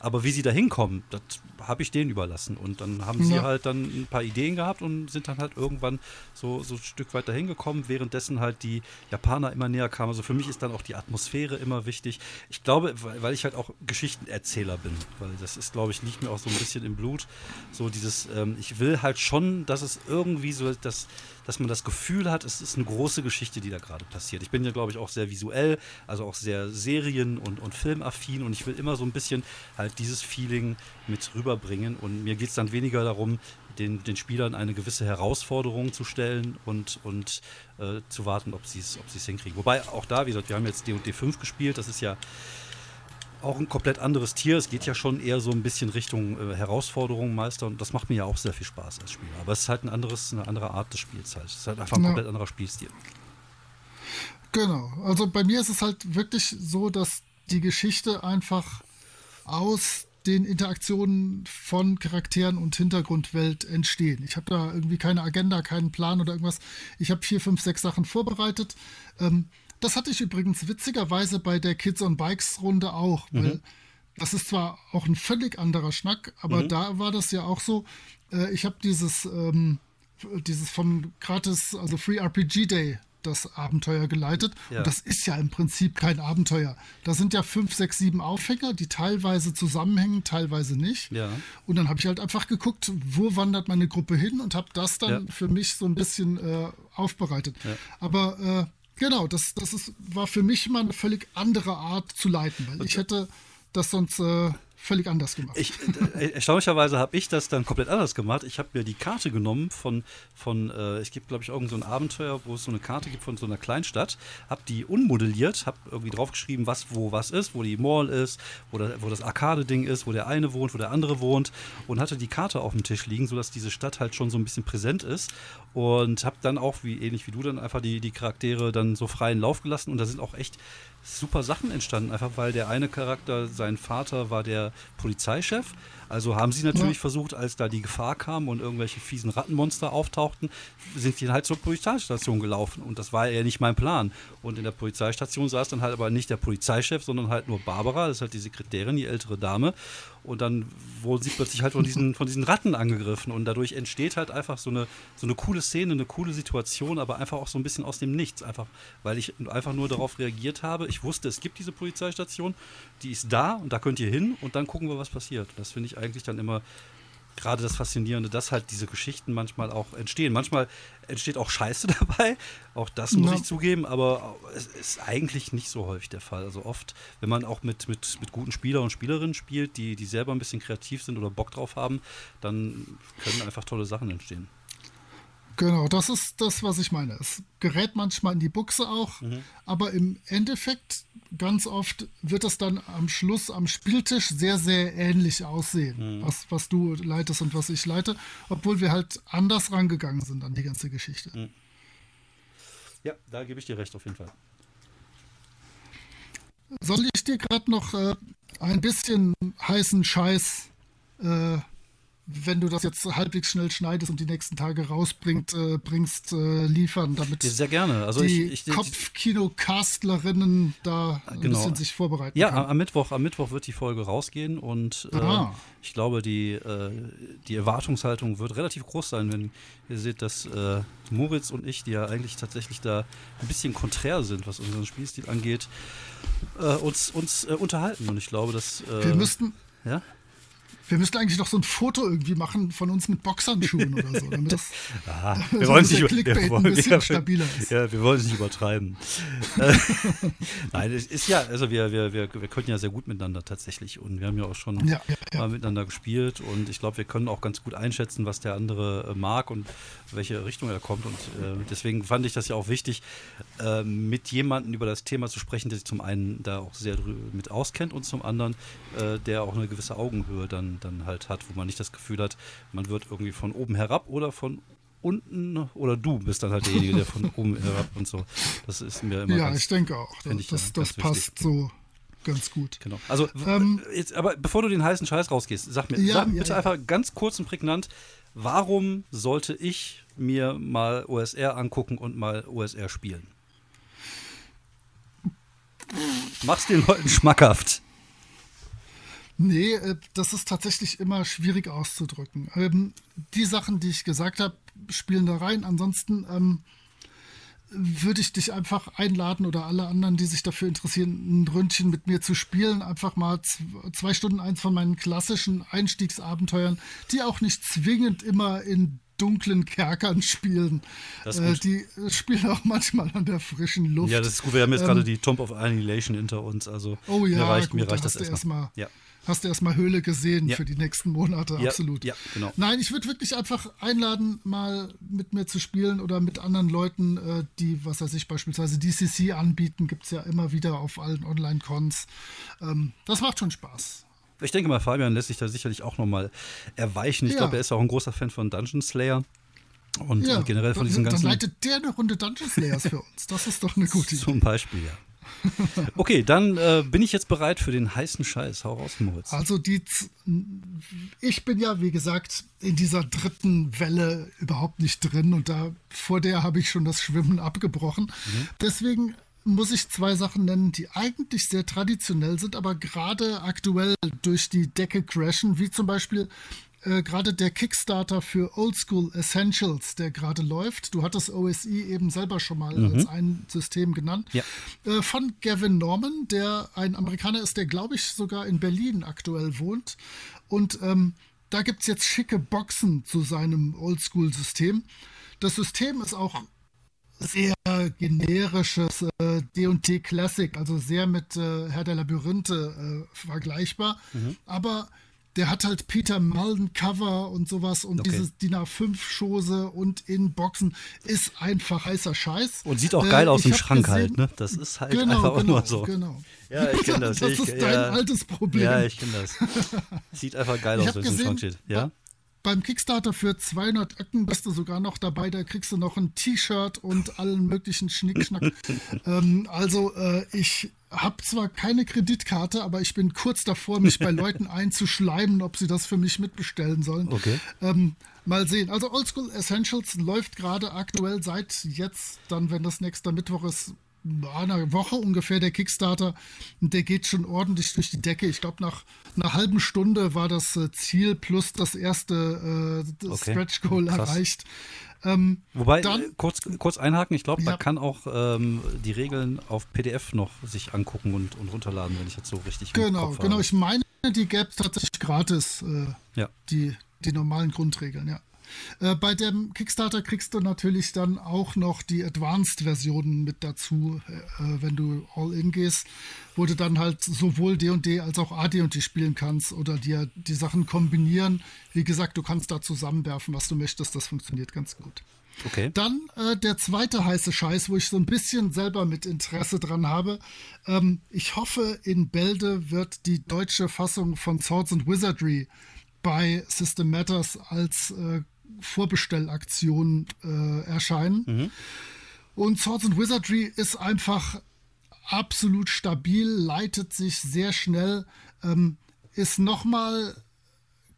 Aber wie sie da hinkommen, das habe ich denen überlassen. Und dann haben ja. sie halt dann ein paar Ideen gehabt und sind dann halt irgendwann so, so ein Stück weit dahin gekommen, währenddessen halt die Japaner immer näher kamen. Also für mich ist dann auch die Atmosphäre immer wichtig. Ich glaube, weil ich halt auch Geschichtenerzähler bin, weil das ist, glaube ich, liegt mir auch so ein bisschen im Blut. So dieses, ähm, ich will halt schon, dass es irgendwie so, dass, dass man das Gefühl hat, es ist eine große Geschichte, die da gerade passiert. Ich bin ja, glaube ich, auch sehr visuell, also auch sehr serien- und, und filmaffin und ich will immer so ein bisschen halt halt dieses Feeling mit rüberbringen. Und mir geht es dann weniger darum, den, den Spielern eine gewisse Herausforderung zu stellen und, und äh, zu warten, ob sie es ob hinkriegen. Wobei auch da, wie gesagt, wir haben jetzt D&D 5 gespielt, das ist ja auch ein komplett anderes Tier. Es geht ja schon eher so ein bisschen Richtung äh, Herausforderungen meistern. Und das macht mir ja auch sehr viel Spaß als Spieler. Aber es ist halt ein anderes, eine andere Art des Spiels halt. Es ist halt einfach ein ja. komplett anderer Spielstil. Genau. Also bei mir ist es halt wirklich so, dass die Geschichte einfach aus den Interaktionen von Charakteren und Hintergrundwelt entstehen. Ich habe da irgendwie keine Agenda, keinen Plan oder irgendwas. Ich habe vier, fünf, sechs Sachen vorbereitet. Ähm, das hatte ich übrigens witzigerweise bei der Kids on Bikes Runde auch, weil das ist zwar auch ein völlig anderer Schnack, aber da war das ja auch so. Äh, ich habe dieses, ähm, dieses vom gratis, also Free RPG Day, das Abenteuer geleitet. Ja. Und das ist ja im Prinzip kein Abenteuer. Da sind ja fünf, sechs, sieben Aufhänger, die teilweise zusammenhängen, teilweise nicht. Ja. Und dann habe ich halt einfach geguckt, wo wandert meine Gruppe hin und habe das dann Ja. für mich so ein bisschen äh, aufbereitet. Aber äh, genau, das, das ist, war für mich mal eine völlig andere Art zu leiten, weil ich hätte das sonst äh, völlig anders gemacht. Ich, äh, erstaunlicherweise habe ich das dann komplett anders gemacht. Ich habe mir die Karte genommen von, von äh, es gibt, glaube ich, irgend so ein Abenteuer, wo es so eine Karte gibt von so einer Kleinstadt, habe die unmodelliert, habe irgendwie draufgeschrieben, was wo was ist, wo die Mall ist, wo, da, wo das Arcade-Ding ist, wo der eine wohnt, wo der andere wohnt und hatte die Karte auf dem Tisch liegen, sodass diese Stadt halt schon so ein bisschen präsent ist und habe dann auch, wie ähnlich wie du, dann einfach die, die Charaktere dann so freien Lauf gelassen und da sind auch echt super Sachen entstanden, einfach weil der eine Charakter, sein Vater war der Polizeichef. Also haben sie natürlich Ja. versucht, als da die Gefahr kam und irgendwelche fiesen Rattenmonster auftauchten, sind die halt zur Polizeistation gelaufen. Und das war ja nicht mein Plan. Und in der Polizeistation saß dann halt aber nicht der Polizeichef, sondern halt nur Barbara, das ist halt die Sekretärin, die ältere Dame. Und dann wurden sie plötzlich halt von diesen, von diesen Ratten angegriffen. Und dadurch entsteht halt einfach so eine, so eine coole Szene, eine coole Situation, aber einfach auch so ein bisschen aus dem Nichts. Einfach, weil ich einfach nur darauf reagiert habe. Ich wusste, es gibt diese Polizeistation, die ist da und da könnt ihr hin und dann gucken wir, was passiert. Das finde ich eigentlich dann immer gerade das Faszinierende, dass halt diese Geschichten manchmal auch entstehen. Manchmal entsteht auch Scheiße dabei, auch das muss Ja. ich zugeben, aber es ist eigentlich nicht so häufig der Fall. Also oft, wenn man auch mit, mit, mit guten Spielern und Spielerinnen spielt, die, die selber ein bisschen kreativ sind oder Bock drauf haben, dann können einfach tolle Sachen entstehen. Genau, das ist das, was ich meine. Es gerät manchmal in die Buchse auch, Mhm. aber im Endeffekt ganz oft wird es dann am Schluss am Spieltisch sehr, sehr ähnlich aussehen, Mhm. was, was du leitest und was ich leite, obwohl wir halt anders rangegangen sind an die ganze Geschichte. Mhm. Ja, da gebe ich dir recht auf jeden Fall. Soll ich dir gerade noch äh, ein bisschen heißen Scheiß, äh, wenn du das jetzt halbwegs schnell schneidest und die nächsten Tage rausbringt, äh, bringst, äh, liefern, damit Sehr gerne. Also die ich, ich, Kopfkino-Castlerinnen da ein Genau. bisschen sich vorbereiten Ja, am, können. am Mittwoch, am Mittwoch wird die Folge rausgehen und äh, Ah. ich glaube, die, äh, die Erwartungshaltung wird relativ groß sein, wenn ihr seht, dass äh, Moritz und ich, die ja eigentlich tatsächlich da ein bisschen konträr sind, was unseren Spielstil angeht, äh, uns, uns unterhalten. Und ich glaube, dass. Wir müssten, ja? Wir müssten eigentlich noch so ein Foto irgendwie machen von uns mit Boxhandschuhen oder so, damit das Ah, So, wir wollen nicht, Clickbait wir ein wollen, bisschen ja, stabiler ist. Ja, wir wollen es nicht übertreiben. Nein, es ist ja, also wir, wir, wir, wir können ja sehr gut miteinander tatsächlich und wir haben ja auch schon Ja, ja, mal miteinander gespielt und ich glaube, wir können auch ganz gut einschätzen, was der andere äh, mag und welche Richtung er kommt und äh, deswegen fand ich das ja auch wichtig, äh, mit jemandem über das Thema zu sprechen, der sich zum einen da auch sehr mit auskennt und zum anderen, äh, der auch eine gewisse Augenhöhe dann, dann halt hat, wo man nicht das Gefühl hat, man wird irgendwie von oben herab oder von unten oder du bist dann halt derjenige, der von oben herab und so. Das ist mir immer ja, ganz, ich denke auch. ich Das, das passt so ganz gut. Genau. Also, Ähm, jetzt, aber bevor du den heißen Scheiß rausgehst, sag mir, Ja, sag ja, bitte ja. einfach ganz kurz und prägnant, warum sollte ich mir mal OSR angucken und mal OSR spielen? Mach's den Leuten schmackhaft. Nee, äh, das ist tatsächlich immer schwierig auszudrücken. Ähm, die Sachen, die ich gesagt habe, spielen da rein. Ansonsten ähm, würde ich dich einfach einladen oder alle anderen, die sich dafür interessieren, ein Ründchen mit mir zu spielen. Einfach mal zw- zwei Stunden eins von meinen klassischen Einstiegsabenteuern, die auch nicht zwingend immer in dunklen Kerkern spielen. Äh, die spielen auch manchmal an der frischen Luft. Ja, das ist gut. Wir haben jetzt Ähm, gerade die Tomb of Annihilation hinter uns. Also Oh ja, mir reicht, gut, mir da reicht das hast du erstmal. erstmal Ja. hast du erstmal Höhle gesehen Ja. für die nächsten Monate, Ja, absolut. ja, genau. Nein, ich würde wirklich einfach einladen, mal mit mir zu spielen oder mit anderen Leuten, äh, die, was weiß ich, beispielsweise DCC anbieten, gibt es ja immer wieder auf allen Online-Cons. Ähm, das macht schon Spaß. Ich denke mal, Fabian lässt sich da sicherlich auch nochmal erweichen. Ich Ja. glaube, er ist auch ein großer Fan von Dungeon Slayer. Und Ja, generell von dann, diesen dann ganzen. leitet der eine Runde Dungeon Slayers für uns. Das ist doch eine gute Idee. Zum Beispiel, ja. Okay, dann äh, bin ich jetzt bereit für den heißen Scheiß. Hau raus, Moritz. Also die, ich bin ja, wie gesagt, in dieser dritten Welle überhaupt nicht drin und da vor der habe ich schon das Schwimmen abgebrochen. Deswegen muss ich zwei Sachen nennen, die eigentlich sehr traditionell sind, aber gerade aktuell durch die Decke crashen, wie zum Beispiel äh, gerade der Kickstarter für Oldschool Essentials, der gerade läuft. Du hattest OSI eben selber schon mal mhm. als ein System genannt. Ja. Äh, von Gavin Norman, der ein Amerikaner ist, der glaube ich sogar in Berlin aktuell wohnt. Und ähm, da gibt es jetzt schicke Boxen zu seinem Oldschool-System. Das System ist auch sehr generisches äh, D&D Classic, also sehr mit äh, Herr der Labyrinthe äh, vergleichbar. Mhm. Aber der hat halt Peter Mullen Cover und sowas und okay. dieses DIN A5-Schose und in Boxen ist einfach heißer Scheiß. Und sieht auch geil äh, aus im Schrank gesehen, halt, ne? Das ist halt genau, einfach genau, nur so. Genau. Ja, ich kenne das. das ich, ist dein ja, altes Problem. Ja, ich kenne das. Sieht einfach geil aus, wenn es im Schrank steht. Ja? Beim Kickstarter für 200 Öcken bist du sogar noch dabei, da kriegst du noch ein T-Shirt und allen möglichen Schnickschnack. ähm, also äh, ich habe zwar keine Kreditkarte, aber ich bin kurz davor, mich bei Leuten einzuschleimen, ob sie das für mich mitbestellen sollen. Okay. Ähm, mal sehen. Also Oldschool Essentials läuft gerade aktuell seit jetzt, dann wenn das nächster Mittwoch ist, einer Woche ungefähr der Kickstarter. Und der geht schon ordentlich durch die Decke. Ich glaube, nach einer halben Stunde war das äh, Ziel plus das erste äh, okay. Stretch Goal Krass. erreicht. Ähm, Wobei, dann, äh, kurz, kurz einhaken, ich glaube, ja. man kann auch ähm, die Regeln auf PDF noch sich angucken und, und runterladen, wenn ich jetzt so richtig Genau, genau. Ich meine, die gäbe tatsächlich gratis, äh, ja. die, die normalen Grundregeln, ja. Äh, bei dem Kickstarter kriegst du natürlich dann auch noch die Advanced-Versionen mit dazu, äh, wenn du All-In gehst, wo du dann halt sowohl D&D als auch AD&D spielen kannst oder dir die Sachen kombinieren. Wie gesagt, du kannst da zusammenwerfen, was du möchtest. Das funktioniert ganz gut. Okay. Dann äh, der zweite heiße Scheiß, wo ich so ein bisschen selber mit Interesse dran habe. Ähm, ich hoffe, in Bälde wird die deutsche Fassung von Swords and Wizardry bei System Matters als äh, Vorbestellaktion äh, erscheinen. Mhm. Und Swords and Wizardry ist einfach absolut stabil, leitet sich sehr schnell, ähm, ist nochmal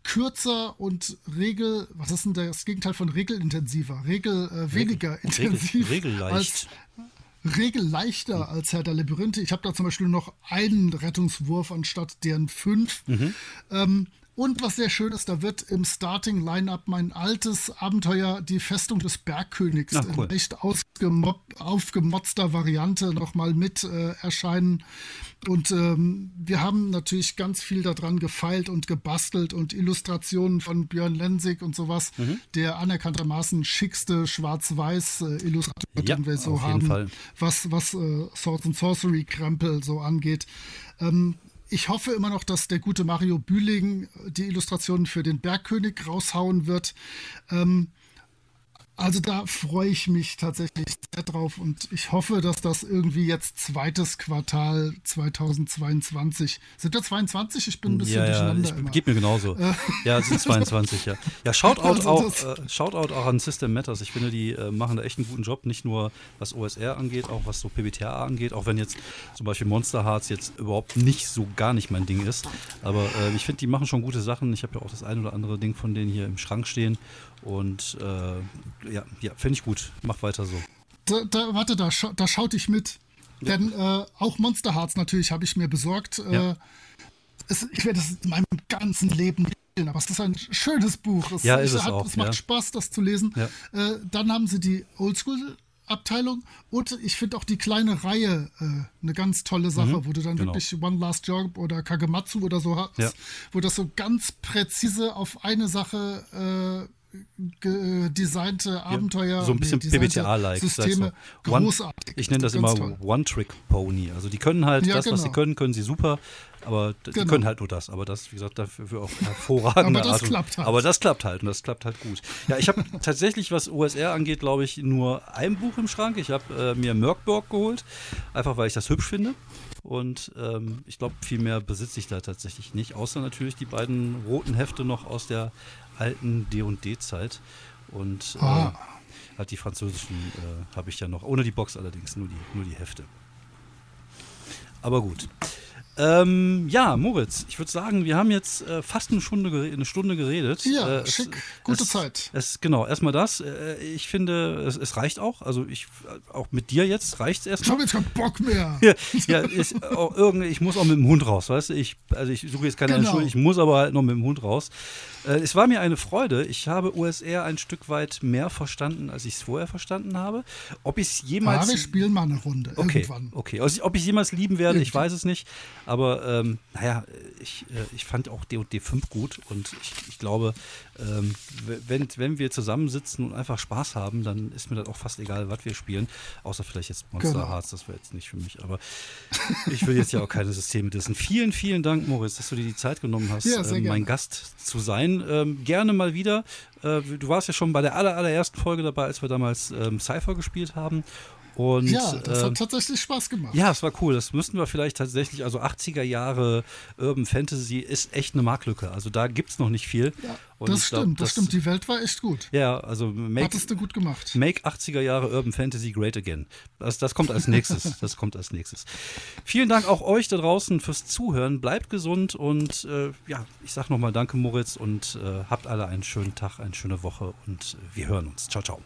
kürzer und Regel, was ist denn das Gegenteil von regelintensiver? Regel äh, weniger Regel, intensiv Regel, als regelleichter mhm. als Herr der Labyrinthe. Ich habe da zum Beispiel noch einen Rettungswurf anstatt deren fünf. Mhm. Ähm, und was sehr schön ist, da wird im Starting-Line-Up mein altes Abenteuer, die Festung des Bergkönigs, Ach, cool. in echt aufgemotzter Variante nochmal mit äh, erscheinen. Und ähm, wir haben natürlich ganz viel daran gefeilt und gebastelt und Illustrationen von Björn Lensig und sowas, mhm. der anerkanntermaßen schickste Schwarz-Weiß-Illustrator, äh, ja, den wir so haben, Fall. was, was äh, Swords and Sorcery-Krempel so angeht. Ähm, ich hoffe immer noch, dass der gute Mario Bühling die Illustrationen für den Bergkönig raushauen wird. Ähm, also da freue ich mich tatsächlich sehr drauf und ich hoffe, dass das irgendwie jetzt zweites Quartal 2022. Sind wir 22? Ich bin ein bisschen ja, durcheinander. Ja, ich, geht mir genauso. Äh. ja, es sind 22, ja. Ja, Shoutout, also auch, äh, Shoutout auch an System Matters. Ich finde, die äh, machen da echt einen guten Job, nicht nur was OSR angeht, auch was so PBTA angeht, auch wenn jetzt zum Beispiel Monster Hearts jetzt überhaupt nicht so gar nicht mein Ding ist. Aber äh, ich finde, die machen schon gute Sachen. Ich habe ja auch das ein oder andere Ding von denen hier im Schrank stehen und äh, ja, ja finde ich gut. Mach weiter so. Da, da, warte, da, scha da schaut ich mit. Ja. Denn äh, auch Monster Hearts natürlich habe ich mir besorgt. Äh, ja. es, ich werde das in meinem ganzen Leben lesen, aber es ist ein schönes Buch. Es, ja, ist es, hat, auch, es macht ja. Spaß, das zu lesen. Äh, dann haben sie die Oldschool Abteilung und ich finde auch die kleine Reihe äh, eine ganz tolle Sache, mhm, wo du dann genau. wirklich One Last Job oder Kagematsu oder so hast, wo das so ganz präzise auf eine Sache äh, designte Abenteuer. Ja, so ein bisschen PBTA-like. Systeme, großartig. ich nenne das immer One-Trick-Pony. Also die können halt ja, das, genau. was sie genau. können, können sie super. Aber die genau. können halt nur das. Aber das, wie gesagt, dafür auch hervorragende aber das Art. klappt halt. Aber das klappt halt und das klappt halt gut. Ja, ich habe tatsächlich, was OSR angeht, glaube ich, nur ein Buch im Schrank. Ich habe äh, mir Merkborg geholt, einfach weil ich das hübsch finde. Und ähm, ich glaube, viel mehr besitze ich da tatsächlich nicht, außer natürlich die beiden roten Hefte noch aus der alten D&D-Zeit. Und äh, ah. halt die französischen äh, habe ich ja noch, ohne die Box allerdings, nur die, nur die Hefte. Aber gut. Ähm, ja, Moritz, ich würde sagen, wir haben jetzt äh, fast eine Stunde, eine Stunde geredet. Ja, äh, schick, es, gute es, Zeit. Es, genau, erstmal das. Äh, ich finde, es, es, reicht auch. Also ich, auch mit dir jetzt reicht es erstmal. Ich habe jetzt keinen Bock mehr. ja, ja ist, auch irgendwie, ich muss auch mit dem Hund raus, weißt du? Ich, also ich suche jetzt keine genau. Entschuldigung, ich muss aber halt noch mit dem Hund raus. Äh, es war mir eine Freude. Ich habe USR ein Stück weit mehr verstanden, als ich es vorher verstanden habe. Ob ich es jemals. Ja, wir spielen mal eine Runde. Okay, irgendwann. okay. Also, ob ich es jemals lieben werde, ich weiß es nicht. Aber ähm, naja, ich, äh, ich fand auch D&D 5 gut und ich, ich glaube, ähm, wenn, wenn wir zusammensitzen und einfach Spaß haben, dann ist mir das auch fast egal, was wir spielen. Außer vielleicht jetzt Monster genau. Hearts, das wäre jetzt nicht für mich. Aber ich will jetzt ja auch keine Systeme dissen. Vielen, vielen Dank, Moritz, dass du dir die Zeit genommen hast, ja, ähm, mein Gast zu sein. Ähm, gerne mal wieder. Äh, du warst ja schon bei der aller, allerersten Folge dabei, als wir damals ähm, Cypher gespielt haben. Und, ja, das äh, hat tatsächlich Spaß gemacht. Ja, es war cool. Das müssten wir vielleicht tatsächlich, also 80er Jahre Urban Fantasy ist echt eine Marktlücke. Also da gibt es noch nicht viel. Ja, das stimmt, glaub, das, das, stimmt. Die Welt war echt gut. Ja, also make, Hattest du gut gemacht. Make 80er Jahre Urban Fantasy great again. Das, das kommt als nächstes. das kommt als nächstes. Vielen Dank auch euch da draußen fürs Zuhören. Bleibt gesund und äh, ja, ich sag nochmal Danke, Moritz, und äh, habt alle einen schönen Tag, eine schöne Woche und wir hören uns. Ciao, ciao.